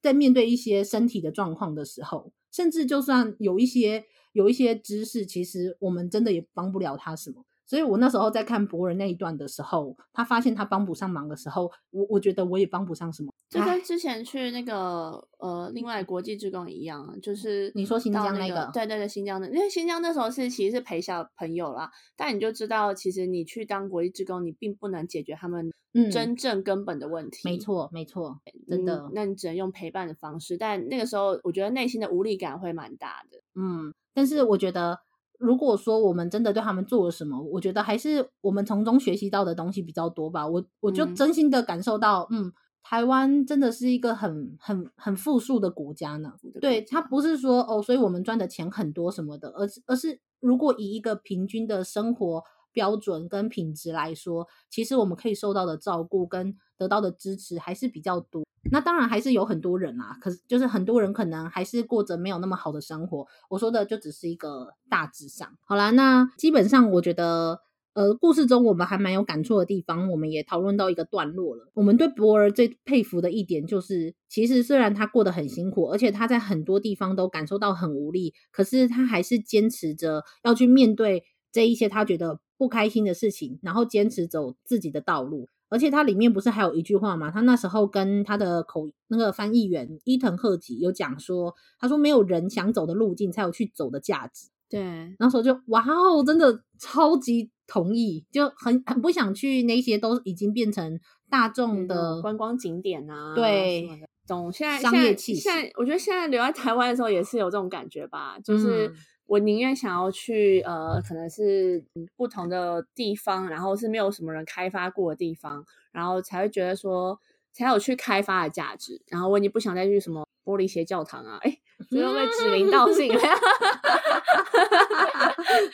在面对一些身体的状况的时候，甚至就算有一些有一些知识，其实我们真的也帮不了他什么。所以我那时候在看博人那一段的时候，他发现他帮不上忙的时候，我我觉得我也帮不上什么。就跟之前去那个呃，另外国际职工一样，就是你说新疆那个，对对对，新疆的，因为新疆那时候是其实是陪小朋友啦，但你就知道，其实你去当国际职工，你并不能解决他们真正根本的问题。嗯、没错，没错，真的、嗯，那你只能用陪伴的方式，但那个时候我觉得内心的无力感会蛮大的。嗯，但是我觉得。如果说我们真的对他们做了什么，我觉得还是我们从中学习到的东西比较多吧。我我就真心的感受到，嗯，嗯，台湾真的是一个很很很富庶的国家呢。对，它不是说哦，所以我们赚的钱很多什么的，而是而是如果以一个平均的生活标准跟品质来说，其实我们可以受到的照顾跟得到的支持还是比较多。那当然还是有很多人啊，可是就是很多人可能还是过着没有那么好的生活。我说的就只是一个大致上。好啦，那基本上我觉得，呃，故事中我们还蛮有感触的地方，我们也讨论到一个段落了。我们对博尔最佩服的一点就是，其实虽然他过得很辛苦，而且他在很多地方都感受到很无力，可是他还是坚持着要去面对这一些他觉得不开心的事情，然后坚持走自己的道路。而且它里面不是还有一句话吗？他那时候跟他的口那个翻译员伊藤贺吉有讲说，他说没有人想走的路径才有去走的价值。对，那时候就哇哦，真的超级同意，就很很不想去那些都已经变成大众的观光景点啊。对，懂。现在商业气息。现在我觉得现在留在台湾的时候也是有这种感觉吧，就是。嗯我宁愿想要去呃，可能是不同的地方，然后是没有什么人开发过的地方，然后才会觉得说才有去开发的价值。然后我已经不想再去什么玻璃鞋教堂啊，哎，这又被指名道姓，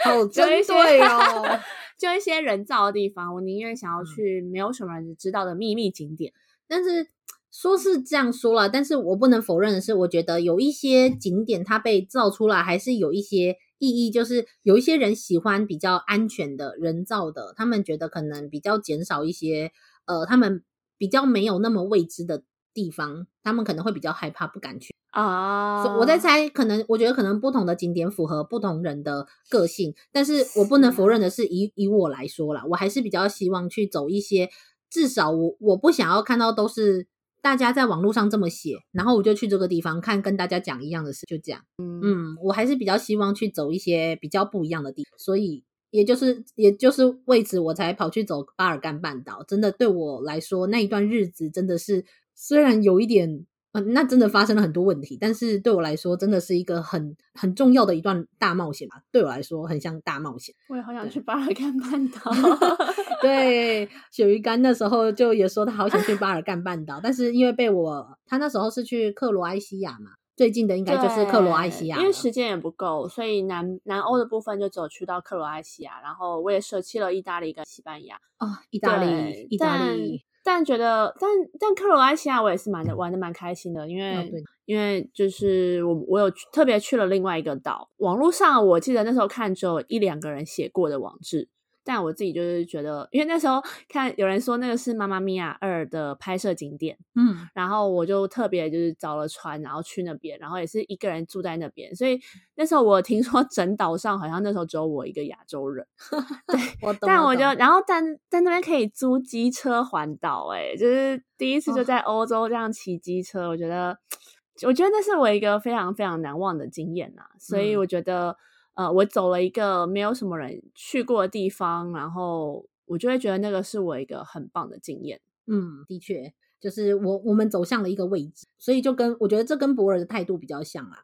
好针对哦，就一些人造的地方，我宁愿想要去没有什么人知道的秘密景点，但是。说是这样说了，但是我不能否认的是，我觉得有一些景点它被造出来，还是有一些意义。就是有一些人喜欢比较安全的人造的，他们觉得可能比较减少一些，呃，他们比较没有那么未知的地方，他们可能会比较害怕，不敢去啊。Uh... 我在猜，可能我觉得可能不同的景点符合不同人的个性，但是我不能否认的是，以以我来说啦，我还是比较希望去走一些，至少我我不想要看到都是。大家在网络上这么写，然后我就去这个地方看，跟大家讲一样的事，就这样。嗯嗯，我还是比较希望去走一些比较不一样的地方，所以也就是也就是为此我才跑去走巴尔干半岛。真的对我来说，那一段日子真的是虽然有一点。嗯，那真的发生了很多问题，但是对我来说，真的是一个很很重要的一段大冒险吧。对我来说，很像大冒险。我也好想去巴尔干半岛。对，鳕鱼干那时候就也说他好想去巴尔干半岛，但是因为被我，他那时候是去克罗埃西亚嘛，最近的应该就是克罗埃西亚，因为时间也不够，所以南南欧的部分就只有去到克罗埃西亚，然后我也舍弃了意大利跟西班牙。哦，意大利，意大利。但觉得，但但克罗埃西亚我也是蛮的玩的蛮开心的，因为、哦、因为就是我我有特别去了另外一个岛，网络上我记得那时候看只有一两个人写过的网志。但我自己就是觉得，因为那时候看有人说那个是《妈妈咪呀二》的拍摄景点，嗯，然后我就特别就是找了船，然后去那边，然后也是一个人住在那边，所以那时候我听说整岛上好像那时候只有我一个亚洲人，对，我。懂，但我就然后但在那边可以租机车环岛，哎，就是第一次就在欧洲这样骑机车，哦，我觉得 我觉得那是我一个非常非常难忘的经验呐，所以我觉得。呃，我走了一个没有什么人去过的地方，然后我就会觉得那个是我一个很棒的经验。嗯，的确，就是我我们走向了一个位置，所以就跟我觉得这跟博尔的态度比较像啊。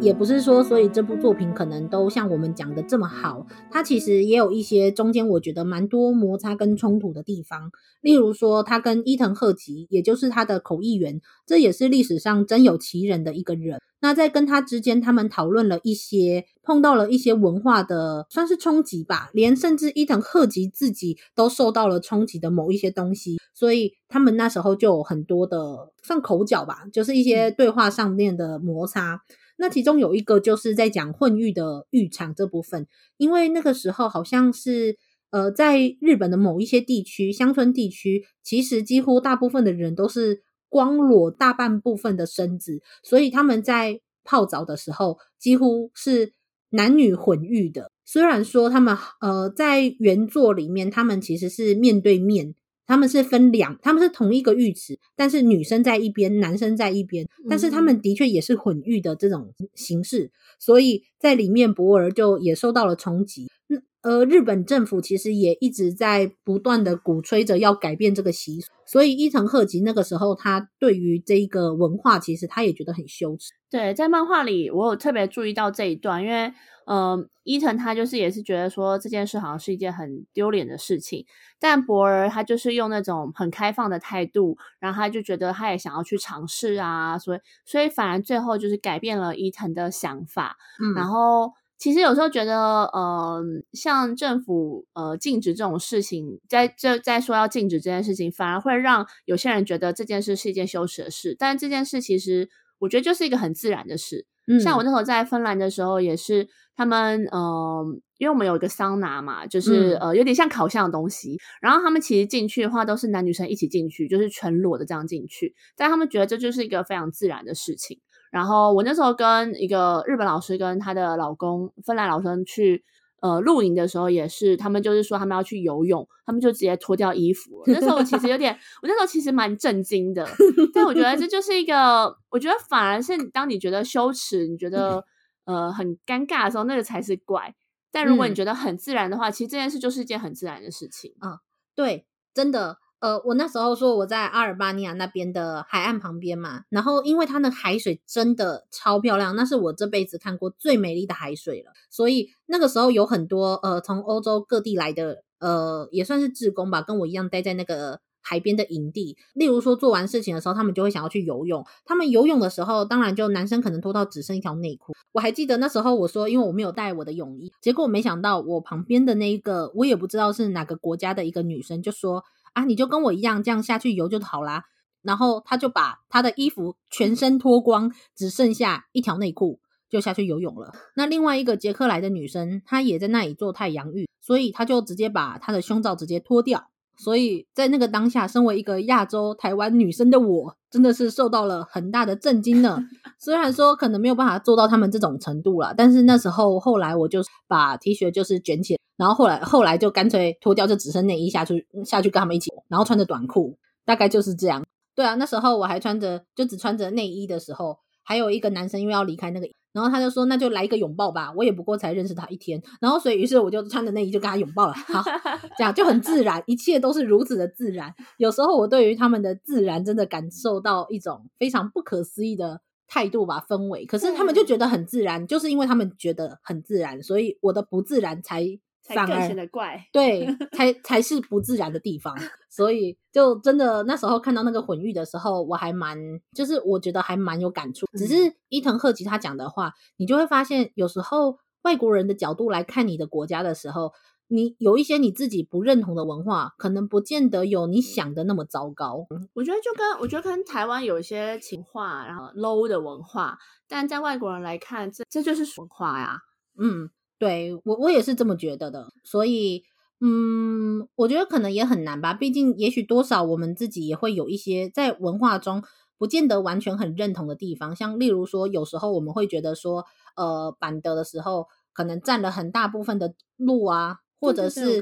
也不是说，所以这部作品可能都像我们讲的这么好。它其实也有一些中间我觉得蛮多摩擦跟冲突的地方。例如说，他跟伊藤贺吉，也就是他的口译员，这也是历史上真有其人的一个人。那在跟他之间，他们讨论了一些，碰到了一些文化的算是冲击吧，连甚至伊藤贺吉自己都受到了冲击的某一些东西。所以他们那时候就有很多的算口角吧，就是一些对话上面的摩擦。那其中有一个就是在讲混浴的浴场这部分，因为那个时候好像是呃，在日本的某一些地区，乡村地区，其实几乎大部分的人都是光裸大半部分的身子，所以他们在泡澡的时候几乎是男女混浴的。虽然说他们呃在原作里面，他们其实是面对面。他们是分两，他们是同一个浴池，但是女生在一边，男生在一边，但是他们的确也是混浴的这种形式，所以在里面博尔就也受到了冲击。那呃，日本政府其实也一直在不断的鼓吹着要改变这个习俗，所以伊藤贺吉那个时候他对于这一个文化，其实他也觉得很羞耻。对，在漫画里我有特别注意到这一段，因为。嗯，伊藤他就是也是觉得说这件事好像是一件很丢脸的事情，但博尔他就是用那种很开放的态度，然后他就觉得他也想要去尝试啊，所以所以反而最后就是改变了伊藤的想法。嗯，然后其实有时候觉得，呃，像政府呃禁止这种事情，在这在说要禁止这件事情，反而会让有些人觉得这件事是一件羞耻的事，但这件事其实我觉得就是一个很自然的事。嗯，像我那时候在芬兰的时候也是。他们嗯、呃，因为我们有一个桑拿嘛，就是、嗯、呃有点像烤箱的东西，然后他们其实进去的话都是男女生一起进去，就是全裸的这样进去，但他们觉得这就是一个非常自然的事情。然后我那时候跟一个日本老师跟她的老公芬兰老生去。呃，露营的时候也是，他们就是说他们要去游泳，他们就直接脱掉衣服。那时候我其实有点，我那时候其实蛮震惊的。但我觉得这就是一个，我觉得反而是当你觉得羞耻、你觉得呃很尴尬的时候，那个才是怪。但如果你觉得很自然的话，嗯、其实这件事就是一件很自然的事情。嗯，对，真的。呃，我那时候说我在阿尔巴尼亚那边的海岸旁边嘛，然后因为它的海水真的超漂亮，那是我这辈子看过最美丽的海水了。所以那个时候有很多呃从欧洲各地来的呃也算是志工吧，跟我一样待在那个海边的营地。例如说做完事情的时候，他们就会想要去游泳。他们游泳的时候，当然就男生可能脱到只剩一条内裤。我还记得那时候我说，因为我没有带我的泳衣，结果没想到我旁边的那一个我也不知道是哪个国家的一个女生就说。啊，你就跟我一样这样下去游就好啦。然后他就把他的衣服全身脱光，只剩下一条内裤，就下去游泳了。那另外一个捷克来的女生，她也在那里做太阳浴，所以她就直接把她的胸罩直接脱掉。所以在那个当下，身为一个亚洲台湾女生的我，真的是受到了很大的震惊呢。虽然说可能没有办法做到他们这种程度了，但是那时候后来我就把 T 恤就是卷起来。然后后来后来就干脆脱掉，就只剩内衣下去下去跟他们一起，然后穿着短裤，大概就是这样。对啊，那时候我还穿着就只穿着内衣的时候，还有一个男生因为要离开那个，然后他就说那就来一个拥抱吧。我也不过才认识他一天，然后所以于是我就穿着内衣就跟他拥抱了。好，这样就很自然，一切都是如此的自然。有时候我对于他们的自然真的感受到一种非常不可思议的态度吧，氛围。可是他们就觉得很自然，就是因为他们觉得很自然，所以我的不自然才。反而显得怪，对，才才是不自然的地方，所以就真的那时候看到那个混浴的时候，我还蛮，就是我觉得还蛮有感触。只是伊藤贺吉他讲的话，你就会发现，有时候外国人的角度来看你的国家的时候，你有一些你自己不认同的文化，可能不见得有你想的那么糟糕。我觉得就跟我觉得跟台湾有一些情话，然后 low 的文化，但在外国人来看，这这就是文化呀，嗯。对，我我也是这么觉得的，所以嗯，我觉得可能也很难吧。毕竟，也许多少我们自己也会有一些在文化中不见得完全很认同的地方。像例如说，有时候我们会觉得说，呃，板德的时候可能占了很大部分的路啊，或者是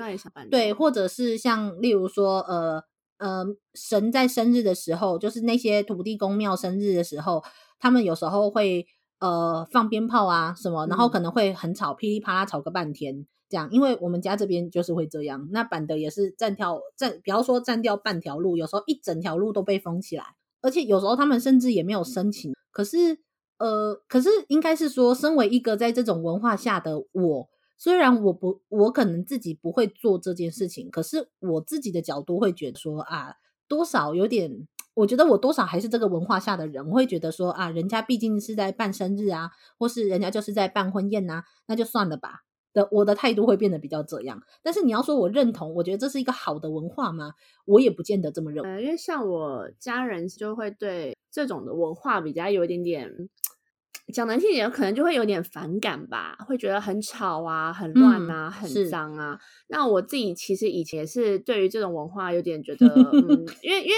对，或者是像例如说，呃呃，神在生日的时候，就是那些土地公庙生日的时候，他们有时候会。呃，放鞭炮啊什么，然后可能会很吵，噼里啪啦吵个半天，这样。因为我们家这边就是会这样。那板的也是占条占，比方说占掉半条路，有时候一整条路都被封起来，而且有时候他们甚至也没有申请。可是，呃，可是应该是说，身为一个在这种文化下的我，虽然我不，我可能自己不会做这件事情，可是我自己的角度会觉得说啊，多少有点。我觉得我多少还是这个文化下的人，我会觉得说啊，人家毕竟是在办生日啊，或是人家就是在办婚宴啊，那就算了吧的，我的态度会变得比较这样。但是你要说我认同，我觉得这是一个好的文化吗？我也不见得这么认为。因为像我家人就会对这种的文化比较有一点点。讲难听点，可能就会有点反感吧，会觉得很吵啊、很乱啊、嗯、很脏啊。那我自己其实以前是对于这种文化有点觉得，嗯，因为因为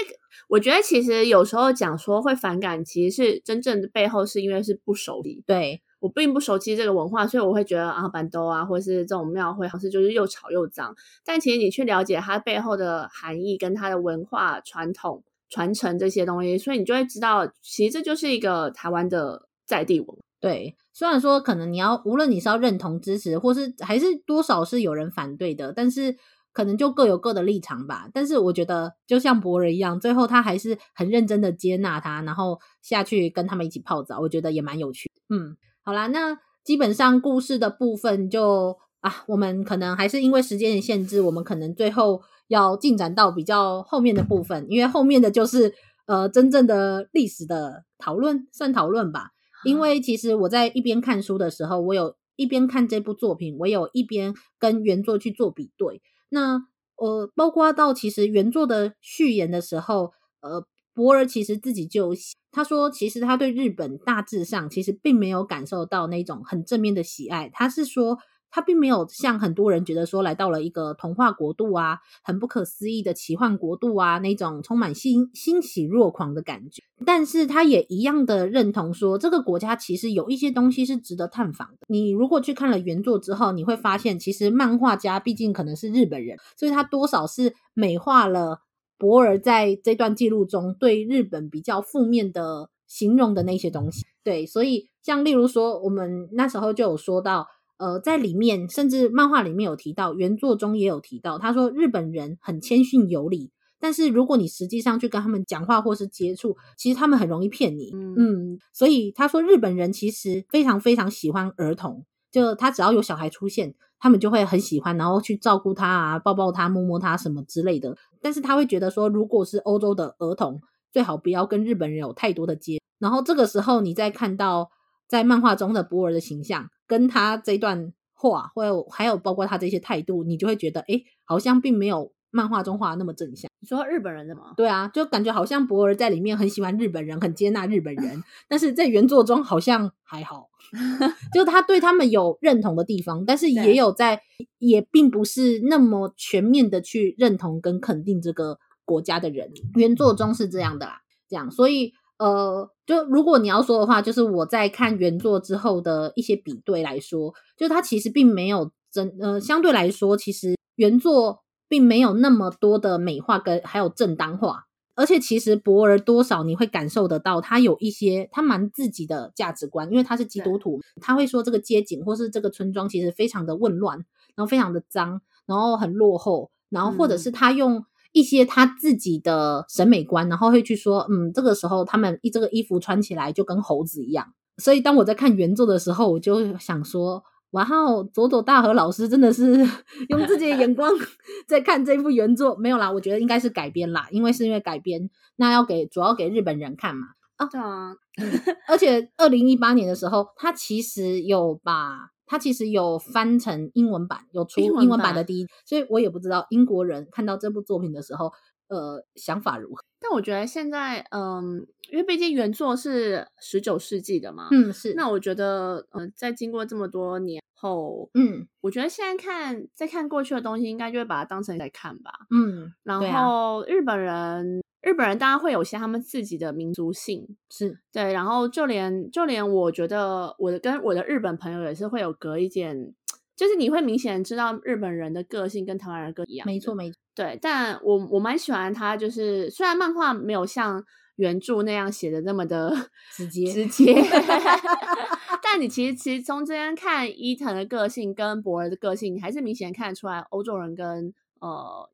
我觉得其实有时候讲说会反感，其实是真正的背后是因为是不熟悉。对，我并不熟悉这个文化，所以我会觉得啊，板兜啊，或是这种庙会，好像就是又吵又脏。但其实你去了解它背后的含义，跟它的文化传统传承这些东西，所以你就会知道，其实这就是一个台湾的。在地文对，虽然说可能你要无论你是要认同支持，或是还是多少是有人反对的，但是可能就各有各的立场吧。但是我觉得就像博人一样，最后他还是很认真的接纳他，然后下去跟他们一起泡澡，我觉得也蛮有趣。嗯，好啦，那基本上故事的部分就啊，我们可能还是因为时间的限制，我们可能最后要进展到比较后面的部分，因为后面的就是呃真正的历史的讨论，算讨论吧。因为其实我在一边看书的时候，我有一边看这部作品，我有一边跟原作去做比对。那呃，包括到其实原作的序言的时候，呃，博尔其实自己就他说，其实他对日本大致上其实并没有感受到那种很正面的喜爱。他是说，他并没有像很多人觉得说来到了一个童话国度啊，很不可思议的奇幻国度啊，那种充满欣欣喜若狂的感觉。但是他也一样的认同说，这个国家其实有一些东西是值得探访的。你如果去看了原作之后，你会发现，其实漫画家毕竟可能是日本人，所以他多少是美化了。博尔在这段记录中对日本比较负面的形容的那些东西，对，所以像例如说，我们那时候就有说到，呃，在里面甚至漫画里面有提到，原作中也有提到，他说日本人很谦逊有礼，但是如果你实际上去跟他们讲话或是接触，其实他们很容易骗你，嗯，嗯，所以他说日本人其实非常非常喜欢儿童，就他只要有小孩出现。他们就会很喜欢，然后去照顾他啊，抱抱他，摸摸他什么之类的。但是他会觉得说，如果是欧洲的儿童，最好不要跟日本人有太多的接。然后这个时候，你再看到在漫画中的博尔的形象，跟他这段话，或有还有包括他这些态度，你就会觉得，诶，好像并没有漫画中画的那么正向。你说日本人的吗？对啊，就感觉好像博尔在里面很喜欢日本人，很接纳日本人，但是在原作中好像还好。就他对他们有认同的地方，但是也有在，也并不是那么全面的去认同跟肯定这个国家的人。原作中是这样的啦，这样，所以呃，就如果你要说的话，就是我在看原作之后的一些比对来说，就它其实并没有真呃，相对来说，其实原作并没有那么多的美化跟还有正当化。而且其实博尔多少你会感受得到，他有一些他蛮自己的价值观，因为他是基督徒，他会说这个街景或是这个村庄其实非常的混乱，然后非常的脏，然后很落后，然后或者是他用一些他自己的审美观，然后会去说，嗯，这个时候他们一这个衣服穿起来就跟猴子一样。所以当我在看原作的时候，我就想说。哇哦佐佐大和老师真的是 用自己的眼光 在看这部原作，没有啦，我觉得应该是改编啦，因为是因为改编，那要给主要给日本人看嘛。啊，对啊，而且二零一八年的时候，他其实有把，他其实有翻成英文版，有出英文版的第一，所以我也不知道英国人看到这部作品的时候，呃，想法如何。但我觉得现在，嗯，因为毕竟原作是十九世纪的嘛，嗯，是。那我觉得，嗯、呃，在经过这么多年后，嗯，我觉得现在看，再看过去的东西，应该就会把它当成在看吧，嗯。然后日本人，啊、日本人当然会有些他们自己的民族性，是对。然后就连就连我觉得，我的跟我的日本朋友也是会有隔一点。就是你会明显知道日本人的个性跟台湾人个一样，没错没错。对，但我我蛮喜欢他，就是虽然漫画没有像原著那样写的那么的直接直接，但你其实其实从这边看伊藤的个性跟博儿的个性，你还是明显看得出来欧洲人跟呃。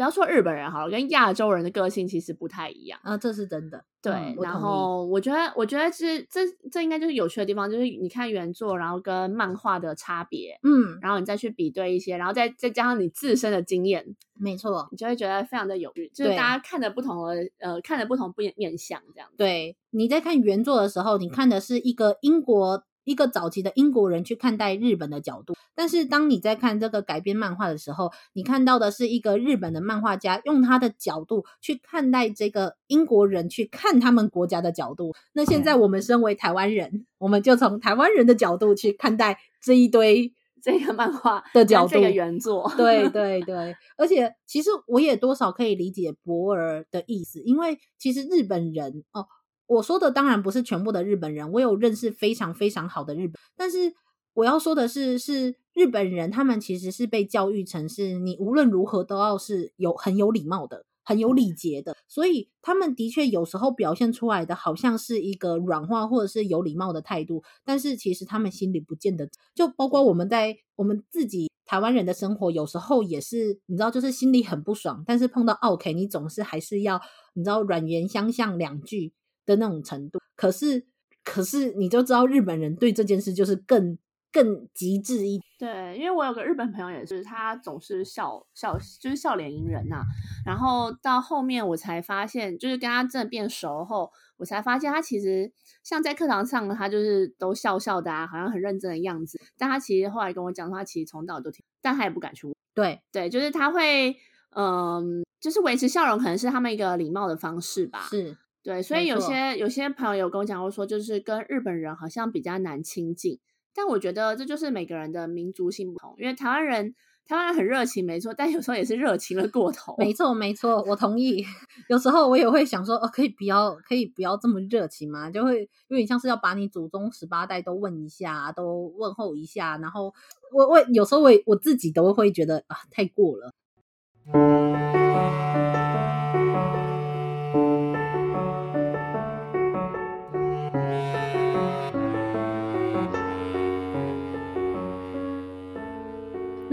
不要说日本人好了，跟亚洲人的个性其实不太一样啊，这是真的。对，嗯、然后我觉得，我觉得是这这应该就是有趣的地方，就是你看原作，然后跟漫画的差别，嗯，然后你再去比对一些，然后再再加上你自身的经验，没错，你就会觉得非常的有趣，就是大家看的不同的呃，看的不同不面相这样。对，你在看原作的时候，你看的是一个英国。一个早期的英国人去看待日本的角度，但是当你在看这个改编漫画的时候，你看到的是一个日本的漫画家用他的角度去看待这个英国人去看他们国家的角度。那现在我们身为台湾人，我们就从台湾人的角度去看待这一堆 这个漫画的角度，这个原作。对 对对，而且其实我也多少可以理解博尔的意思，因为其实日本人哦。我说的当然不是全部的日本人，我有认识非常非常好的日本，但是我要说的是，是日本人，他们其实是被教育成是你无论如何都要是有很有礼貌的，很有礼节的，所以他们的确有时候表现出来的好像是一个软化或者是有礼貌的态度，但是其实他们心里不见得，就包括我们在我们自己台湾人的生活，有时候也是你知道，就是心里很不爽，但是碰到 OK，，你总是还是要你知道软言相向两句。的那种程度，可是，可是你就知道日本人对这件事就是更更极致一点。对，因为我有个日本朋友也是，他总是笑笑，就是笑脸迎人呐、啊。然后到后面我才发现，就是跟他真的变熟后，我才发现他其实像在课堂上，他就是都笑笑的啊，好像很认真的样子。但他其实后来跟我讲，他其实从早都听，但他也不敢去问。对对，就是他会。嗯，就是维持笑容，可能是他们一个礼貌的方式吧。是对，所以有些有些朋友有跟我讲过说，就是跟日本人好像比较难亲近。但我觉得这就是每个人的民族性不同，因为台湾人。台湾人很热情，没错，但有时候也是热情了过头。没错，没错，我同意。有时候我也会想说，哦，可以不要，可以不要这么热情吗？就会有点像是要把你祖宗十八代都问一下，都问候一下。然后我我有时候我我自己都会觉得啊，太过了。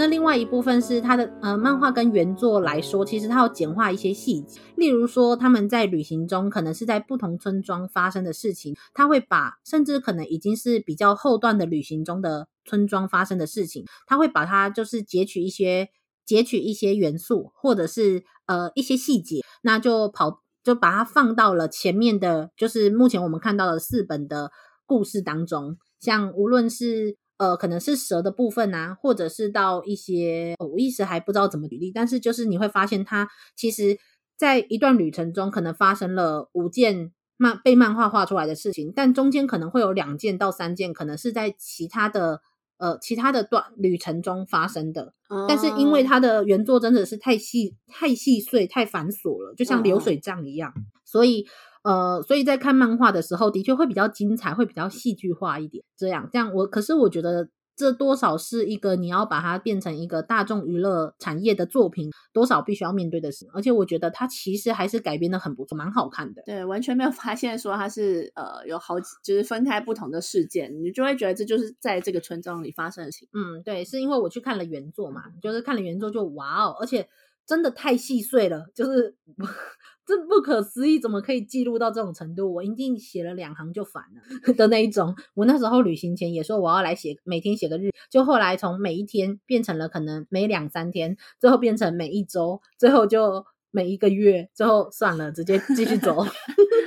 另外一部分是它的呃漫画跟原作来说，其实它要简化一些细节，例如说他们在旅行中可能是在不同村庄发生的事情，他会把甚至可能已经是比较后段的旅行中的村庄发生的事情，他会把它就是截取一些截取一些元素或者是呃一些细节，那就跑就把它放到了前面的，就是目前我们看到的四本的故事当中，像无论是。呃，可能是蛇的部分啊，或者是到一些，哦，我一时还不知道怎么举例，但是就是你会发现，它其实在一段旅程中，可能发生了五件漫被漫画画出来的事情，但中间可能会有两件到三件，可能是在其他的呃其他的段旅程中发生的。哦，但是因为它的原作真的是太细太细碎太繁琐了，就像流水账一样，哦，所以。呃，所以在看漫画的时候，的确会比较精彩，会比较戏剧化一点。这样，这样我可是我觉得这多少是一个你要把它变成一个大众娱乐产业的作品，多少必须要面对的事。而且我觉得它其实还是改编的很不错，蛮好看的。对，完全没有发现说它是呃有好几就是分开不同的事件，你就会觉得这就是在这个村庄里发生的事情。嗯，对，是因为我去看了原作嘛，就是看了原作就哇哦，而且真的太细碎了，就是。这不可思议，怎么可以记录到这种程度？我一定写了两行就烦了的那一种。我那时候旅行前也说我要来写，每天写个日，就后来从每一天变成了可能每两三天，最后变成每一周，最后就每一个月，最后算了，直接继续走。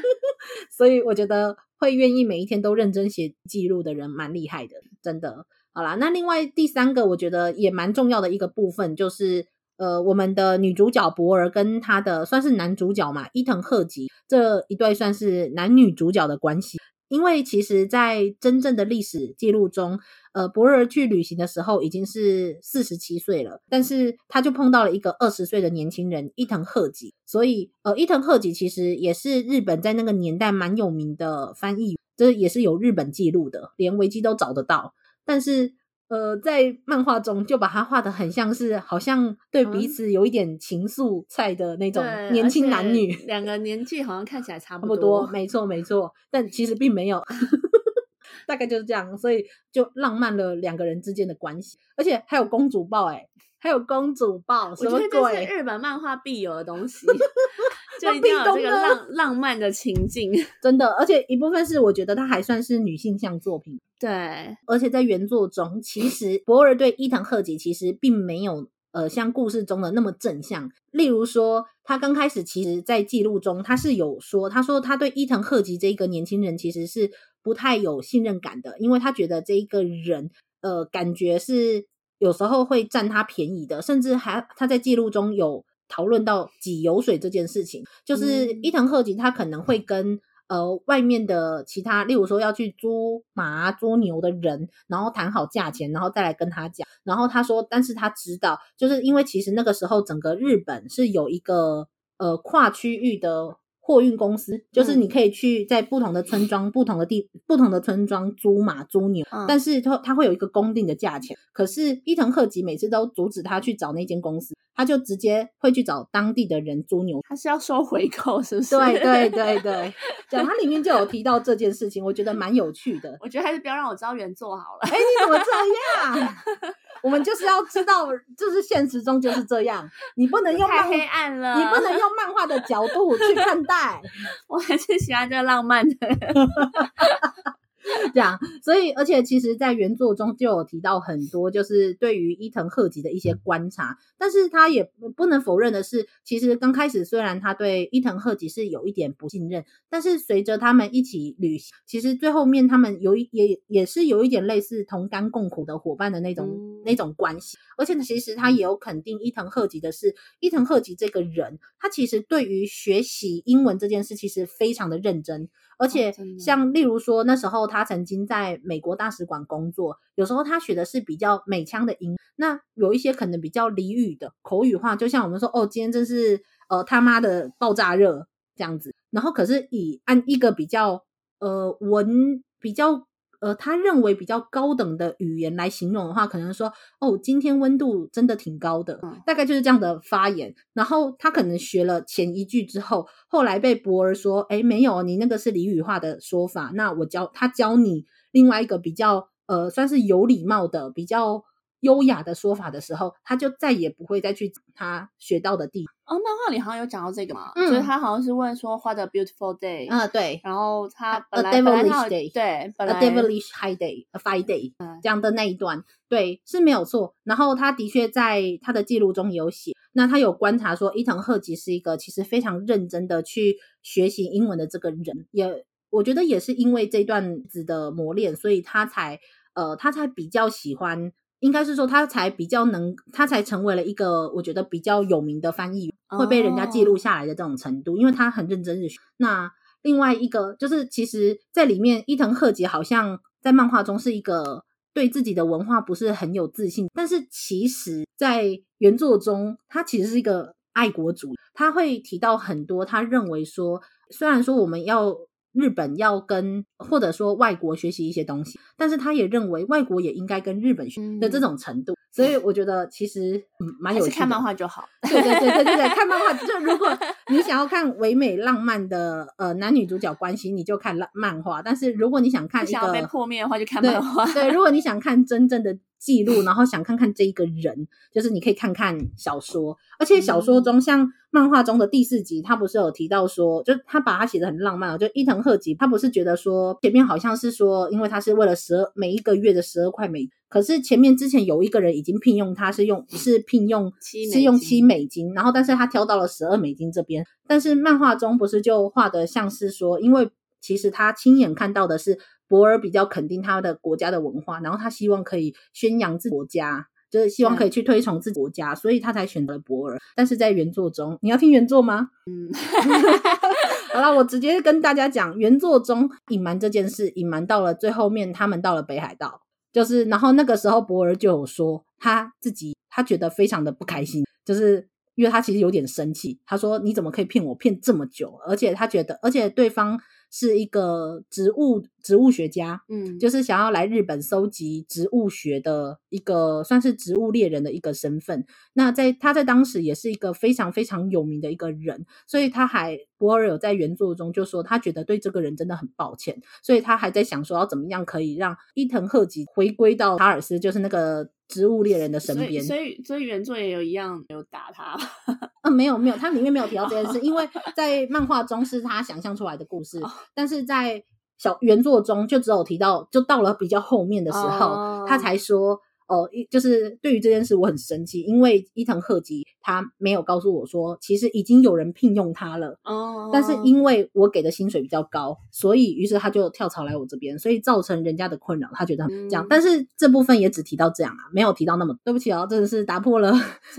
所以我觉得会愿意每一天都认真写记录的人蛮厉害的，真的。好啦，那另外第三个我觉得也蛮重要的一个部分就是。呃，我们的女主角博尔跟她的算是男主角嘛，伊藤鹤吉这一对算是男女主角的关系。因为其实，在真正的历史记录中，呃，博尔去旅行的时候已经是四十七岁了，但是他就碰到了一个二十岁的年轻人伊藤鹤吉，所以呃，伊藤鹤吉其实也是日本在那个年代蛮有名的翻译，这也是有日本记录的，连维基都找得到，但是。呃，在漫画中就把他画得很像是好像对彼此有一点情愫在的那种年轻男女，两个年纪好像看起来差不多，多，没错没错，但其实并没有，大概就是这样，所以就浪漫了两个人之间的关系，而且还有公主抱哎、欸。还有公主抱，什么鬼？我觉得这是日本漫画必有的东西，就一定要有这个浪浪漫的情境，真的。而且一部分是我觉得它还算是女性向作品，对。而且在原作中，其实博尔对伊藤贺吉其实并没有呃像故事中的那么正向。例如说，他刚开始其实，在记录中他是有说，他说他对伊藤贺吉这一个年轻人其实是不太有信任感的，因为他觉得这一个人呃感觉是。有时候会占他便宜的，甚至还他在记录中有讨论到挤油水这件事情，就是伊藤贺吉他可能会跟呃外面的其他，例如说要去租马、租牛的人，然后谈好价钱，然后再来跟他讲。然后他说，但是他知道，就是因为其实那个时候整个日本是有一个呃跨区域的。货运公司就是你可以去在不同的村庄、嗯、不同的地、不同的村庄租马、租牛，嗯、但是它它会有一个公定的价钱。可是伊藤贺吉每次都阻止他去找那间公司，他就直接会去找当地的人租牛。他是要收回扣，是不是？对对对对，讲 他里面就有提到这件事情，我觉得蛮有趣的。我觉得还是不要让我知道原作好了。哎，你怎么这样？我们就是要知道，就是现实中就是这样，你不能用漫太黑暗了，你不能用漫画的角度去看待。我还是喜欢这个浪漫的。这样，所以而且其实，在原作中就有提到很多，就是对于伊藤鹤吉的一些观察。但是他也不能否认的是，其实刚开始虽然他对伊藤鹤吉是有一点不信任，但是随着他们一起旅行，其实最后面他们有一也也是有一点类似同甘共苦的伙伴的那种、嗯、那种关系。而且其实他也有肯定伊藤鹤吉的是，伊藤鹤吉这个人，他其实对于学习英文这件事其实非常的认真。而且像例如说，那时候他曾经在美国大使馆工作，有时候他学的是比较美腔的音，那有一些可能比较俚语的口语化，就像我们说哦，今天真是呃他妈的爆炸热这样子。然后可是以按一个比较呃文比较。呃，他认为比较高等的语言来形容的话，可能说哦，今天温度真的挺高的，大概就是这样的发言。然后他可能学了前一句之后，后来被博尔说，哎，没有，你那个是俚语化的说法。那我教他教你另外一个比较呃，算是有礼貌的比较。优雅的说法的时候，他就再也不会再去他学到的地方。哦，漫画里好像有讲到这个嘛，嗯、所以他好像是问说 What a beautiful day。嗯，对。然后他本来 A devilish day，对，A devilish high day，a fine day，嗯这样的那一段，对，是没有错。然后他的确在他的记录中有写，那他有观察说伊藤鹤吉是一个其实非常认真的去学习英文的这个人，也我觉得也是因为这段子的磨练，所以他才呃，他才比较喜欢。应该是说他才比较能，他才成为了一个我觉得比较有名的翻译，会被人家记录下来的这种程度，因为他很认真日学。那另外一个就是，其实在里面伊藤鹤吉好像在漫画中是一个对自己的文化不是很有自信，但是其实在原作中，他其实是一个爱国主义，他会提到很多，他认为说，虽然说我们要。日本要跟或者说外国学习一些东西，但是他也认为外国也应该跟日本学的这种程度，嗯、所以我觉得其实蛮有趣的。看漫画就好，对对对对对对，看漫画就如果你想要看唯美浪漫的呃男女主角关系，你就看漫漫画；但是如果你想看一个想被破灭的话，就看漫画。对，对，如果你想看真正的。记录，然后想看看这一个人，就是你可以看看小说，而且小说中像漫画中的第四集，他不是有提到说，就他把他写的很浪漫，就伊藤鹤吉，他不是觉得说前面好像是说，因为他是为了十二每一个月的十二块美，可是前面之前有一个人已经聘用他是用是聘用是用七美金，然后但是他挑到了十二美金这边，但是漫画中不是就画的像是说，因为其实他亲眼看到的是。博尔比较肯定他的国家的文化，然后他希望可以宣扬自己国家，就是希望可以去推崇自己国家，所以他才选择了博尔。但是在原作中，你要听原作吗？嗯，好了，我直接跟大家讲，原作中隐瞒这件事，隐瞒到了最后面，他们到了北海道，就是然后那个时候博尔就有说他自己，他觉得非常的不开心，就是因为他其实有点生气，他说你怎么可以骗我骗这么久？而且他觉得，而且对方。是一个植物植物学家，嗯，就是想要来日本搜集植物学的一个，算是植物猎人的一个身份。那在他在当时也是一个非常非常有名的一个人，所以他还博尔有在原作中就说，他觉得对这个人真的很抱歉，所以他还在想说要怎么样可以让伊藤鹤吉回归到查尔斯，就是那个。植物猎人的身边，所以所以原作也有一样有打他。啊，没有没有，他里面没有提到这件事，因为在漫画中是他想象出来的故事，但是在小原作中就只有提到，就到了比较后面的时候，他才说。哦，一就是对于这件事我很生气，因为伊藤鹤吉他没有告诉我说，其实已经有人聘用他了。哦，但是因为我给的薪水比较高，所以于是他就跳槽来我这边，所以造成人家的困扰，他觉得很这样。嗯、但是这部分也只提到这样啊，没有提到那么。对不起哦，真的是打破了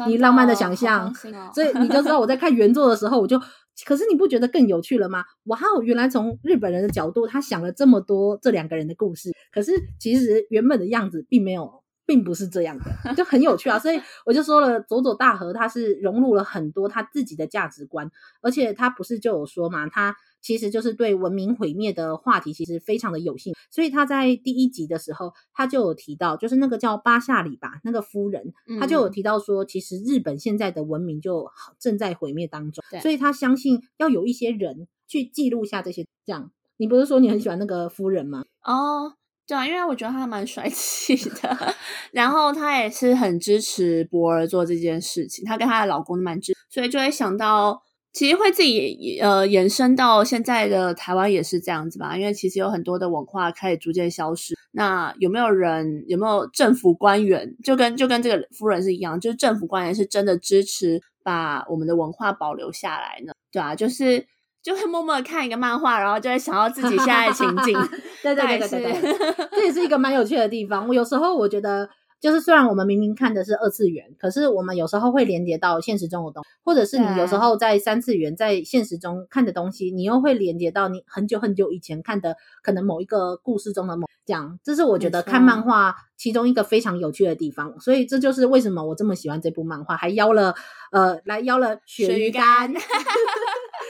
你浪漫的想象，哦、所以你就知道我在看原作的时候，我就，可是你不觉得更有趣了吗？哇哦，原来从日本人的角度，他想了这么多这两个人的故事，可是其实原本的样子并没有。并不是这样的，就很有趣啊！所以我就说了，佐佐大和他是融入了很多他自己的价值观，而且他不是就有说嘛，他其实就是对文明毁灭的话题其实非常的有兴趣，所以他在第一集的时候，他就有提到，就是那个叫巴夏里吧，那个夫人，他就有提到说，其实日本现在的文明就正在毁灭当中，所以他相信要有一些人去记录下这些。这样，你不是说你很喜欢那个夫人吗？哦。对啊，因为我觉得他蛮帅气的，然后他也是很支持博尔做这件事情，他跟他的老公蛮支，所以就会想到其实会自己呃延伸到现在的台湾也是这样子吧，因为其实有很多的文化开始逐渐消失。那有没有人有没有政府官员，就跟就跟这个夫人是一样，就是政府官员是真的支持把我们的文化保留下来呢？对啊，就是就会默默的看一个漫画，然后就会想到自己现在的情景。对对对对对对，这也是一个蛮有趣的地方。我有时候我觉得。就是虽然我们明明看的是二次元，可是我们有时候会连接到现实中的东西，或者是你有时候在三次元在现实中看的东西，你又会连接到你很久很久以前看的可能某一个故事中的某这样，这是我觉得看漫画其中一个非常有趣的地方。所以这就是为什么我这么喜欢这部漫画，还邀了呃来邀了鳕鱼干。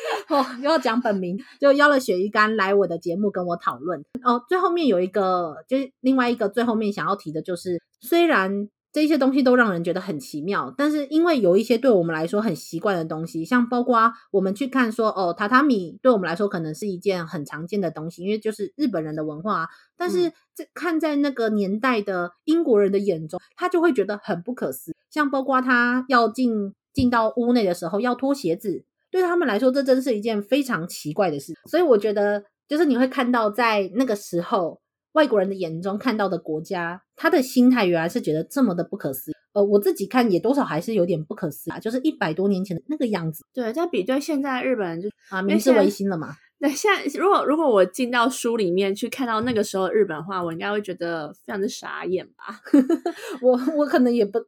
哦，又要讲本名，就邀了鳕鱼干来我的节目跟我讨论。哦，最后面有一个，就是另外一个最后面想要提的，就是虽然这些东西都让人觉得很奇妙，但是因为有一些对我们来说很习惯的东西，像包括我们去看说，哦，榻榻米对我们来说可能是一件很常见的东西，因为就是日本人的文化。但是这看在那个年代的英国人的眼中，他就会觉得很不可思议。像包括他要进进到屋内的时候要脱鞋子。对他们来说，这真是一件非常奇怪的事。所以我觉得，就是你会看到，在那个时候，外国人的眼中看到的国家，他的心态原来是觉得这么的不可思议。呃，我自己看也多少还是有点不可思议啊，就是一百多年前的那个样子。对，在比对现在日本人就啊，明治维新了嘛。对，现在如果如果我进到书里面去看到那个时候日本的话，我应该会觉得非常的傻眼吧。我我可能也不。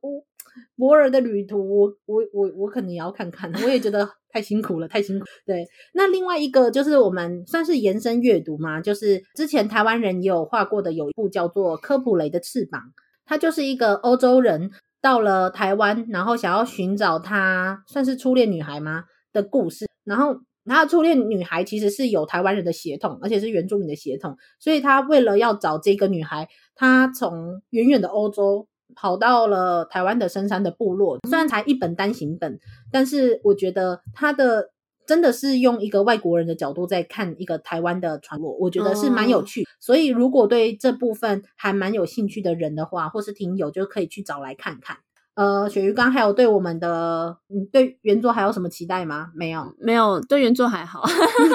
博尔的旅途，我我我我可能也要看看，我也觉得太辛苦了，太辛苦。对，那另外一个就是我们算是延伸阅读嘛，就是之前台湾人也有画过的，有一部叫做《科普雷的翅膀》，它就是一个欧洲人到了台湾，然后想要寻找他算是初恋女孩吗的故事。然后，他初恋女孩其实是有台湾人的血统，而且是原住民的血统，所以他为了要找这个女孩，他从远远的欧洲。跑到了台湾的深山的部落，虽然才一本单行本，但是我觉得他的真的是用一个外国人的角度在看一个台湾的传播，我觉得是蛮有趣。所以如果对这部分还蛮有兴趣的人的话，或是听友就可以去找来看看。呃，鳕鱼刚还有对我们的，嗯，对原作还有什么期待吗？没有，没有，对原作还好。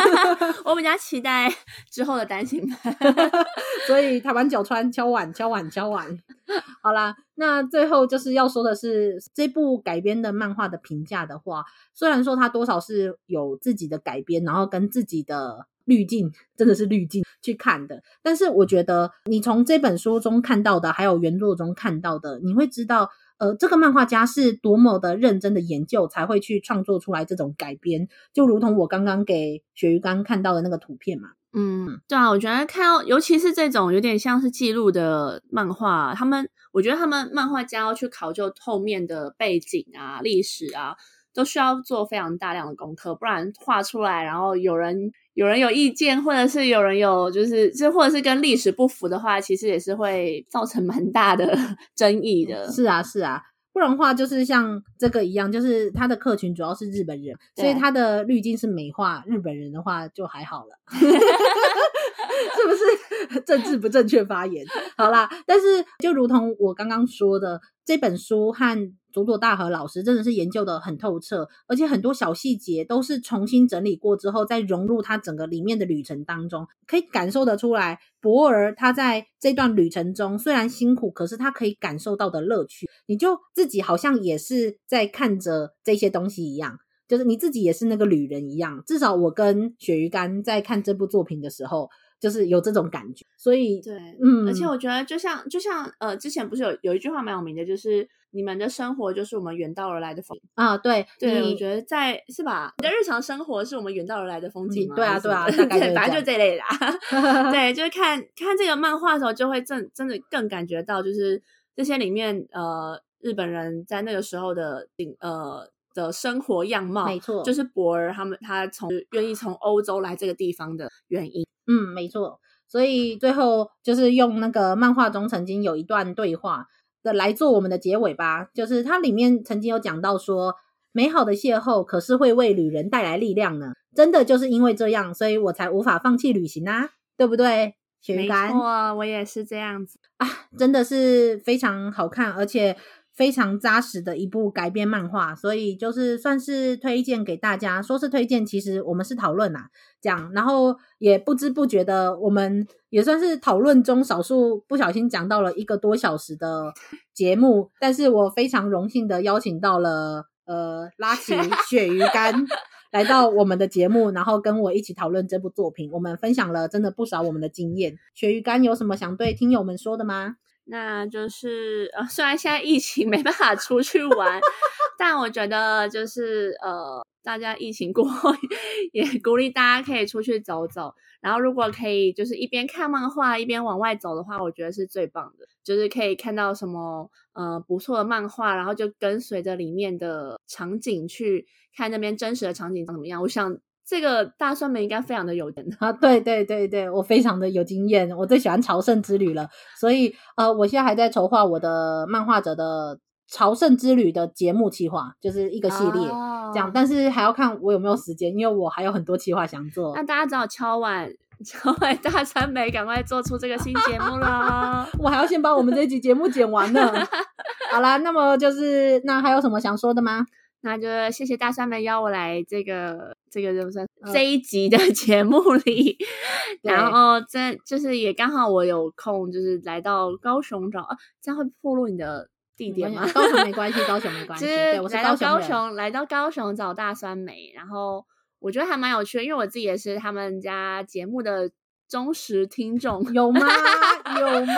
我比较期待之后的单行本，所以台湾角川敲碗敲碗敲碗。好啦，那最后就是要说的是，这部改编的漫画的评价的话，虽然说它多少是有自己的改编，然后跟自己的滤镜，真的是滤镜去看的，但是我觉得你从这本书中看到的，还有原作中看到的，你会知道。呃，这个漫画家是多么的认真的研究，才会去创作出来这种改编，就如同我刚刚给鳕鱼刚看到的那个图片嘛。嗯，对啊，我觉得看到，尤其是这种有点像是记录的漫画，他们，我觉得他们漫画家要去考究后面的背景啊、历史啊，都需要做非常大量的功课，不然画出来，然后有人。有人有意见，或者是有人有就是，就或者是跟历史不符的话，其实也是会造成蛮大的 争议的。是啊，是啊，不然的话就是像这个一样，就是他的客群主要是日本人，所以他的滤镜是美化日本人的话就还好了，是不是 政治不正确发言？好啦，但是就如同我刚刚说的，这本书和。佐佐大和老师真的是研究得很透彻，而且很多小细节都是重新整理过之后再融入他整个里面的旅程当中，可以感受得出来，博尔他在这段旅程中虽然辛苦，可是他可以感受到的乐趣，你就自己好像也是在看着这些东西一样，就是你自己也是那个旅人一样。至少我跟鳕鱼干在看这部作品的时候。就是有这种感觉，所以对，嗯，而且我觉得就像就像呃，之前不是有有一句话蛮有名的，就是你们的生活就是我们远道而来的风景啊，对对，我觉得在是吧？你的日常生活是我们远道而来的风景吗？对啊，对啊，对，反正就这类的啦。对，就是看看这个漫画的时候，就会真真的更感觉到，就是这些里面呃，日本人在那个时候的呃。的生活样貌，没错，就是博尔他们他从愿意从欧洲来这个地方的原因。嗯，没错。所以最后就是用那个漫画中曾经有一段对话的来做我们的结尾吧。就是它里面曾经有讲到说，美好的邂逅可是会为旅人带来力量呢。真的就是因为这样，所以我才无法放弃旅行啊，对不对？雪鱼干，没错，我也是这样子啊，真的是非常好看，而且。非常扎实的一部改编漫画，所以就是算是推荐给大家。说是推荐，其实我们是讨论啊，这样，然后也不知不觉的，我们也算是讨论中少数不小心讲到了一个多小时的节目。但是我非常荣幸的邀请到了呃拉奇 鳕鱼干来到我们的节目，然后跟我一起讨论这部作品。我们分享了真的不少我们的经验。鳕鱼干有什么想对听友们说的吗？那就是呃，虽然现在疫情没办法出去玩，但我觉得就是呃，大家疫情过后也鼓励大家可以出去走走。然后如果可以，就是一边看漫画一边往外走的话，我觉得是最棒的。就是可以看到什么呃不错的漫画，然后就跟随着里面的场景去看那边真实的场景怎么样。我想。这个大酸梅应该非常的有经验啊！对对对对，我非常的有经验，我最喜欢朝圣之旅了，所以呃，我现在还在筹划我的漫画者的朝圣之旅的节目企划，就是一个系列、哦、这样，但是还要看我有没有时间，因为我还有很多企划想做。那大家只好敲碗敲碗大川梅，赶快做出这个新节目啦！我还要先把我们这集节目剪完呢。好啦，那么就是那还有什么想说的吗？那就谢谢大酸梅邀我来这个这个就是这一集的 节目里，呃、然后这就是也刚好我有空，就是来到高雄找啊，这样会暴露你的地点吗？高雄没关系，高雄没关系。对，我是高雄，来到高雄，来到高雄找大酸梅，然后我觉得还蛮有趣的，因为我自己也是他们家节目的忠实听众，有吗？有吗？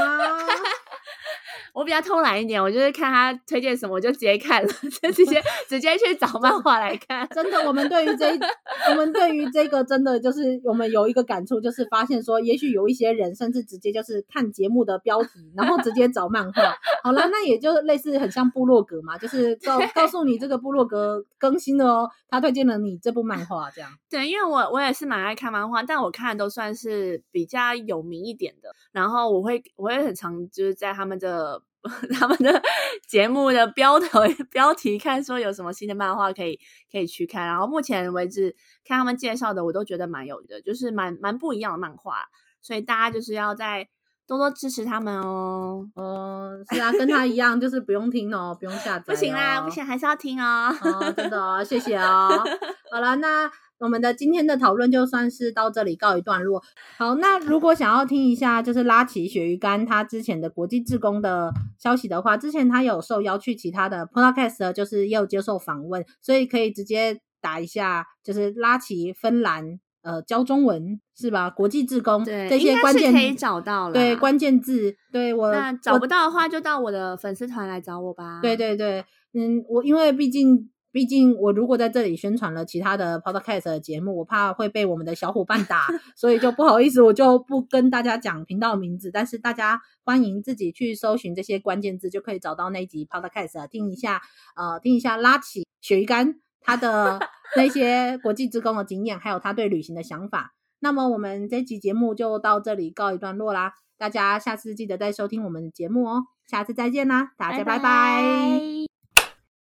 我比较偷懒一点，我就是看他推荐什么，我就直接看了，就直接 直接去找漫画来看。真的，我们对于这一，我们对于这个真的就是我们有一个感触，就是发现说，也许有一些人甚至直接就是看节目的标题，然后直接找漫画。好了，那也就类似很像部落格嘛，就是告告诉你这个部落格更新了哦，他推荐了你这部漫画这样。对，因为我我也是蛮爱看漫画，但我看的都算是比较有名一点的，然后我会我会很常就是在他们的。他们的节目的标题 标题看说有什么新的漫画可以可以去看，然后目前为止看他们介绍的，我都觉得蛮有的，就是蛮蛮不一样的漫画，所以大家就是要再多多支持他们哦。哦，是啊，跟他一样，就是不用听哦，不用下载哦，不行啦，不行，还是要听哦。哦，真的哦，谢谢哦。好了，那。我们的今天的讨论就算是到这里告一段落。好，那如果想要听一下就是拉奇鳕鱼干他之前的国际志工的消息的话，之前他有受邀去其他的 podcast，就是也有接受访问，所以可以直接打一下，就是拉奇芬兰呃教中文是吧？国际志工对这些关键可以找到了，对关键字，对我那找不到的话就到我的粉丝团来找我吧。对对对，嗯，我因为毕竟。毕竟，我如果在这里宣传了其他的 podcast 的节目，我怕会被我们的小伙伴打，所以就不好意思，我就不跟大家讲频道名字。但是大家欢迎自己去搜寻这些关键字，就可以找到那集 podcast，听一下，呃，听一下拉起鳕鱼干他的 那些国际职工的经验，还有他对旅行的想法。那么我们这集节目就到这里告一段落啦，大家下次记得再收听我们的节目哦，下次再见啦，大家拜拜。拜拜。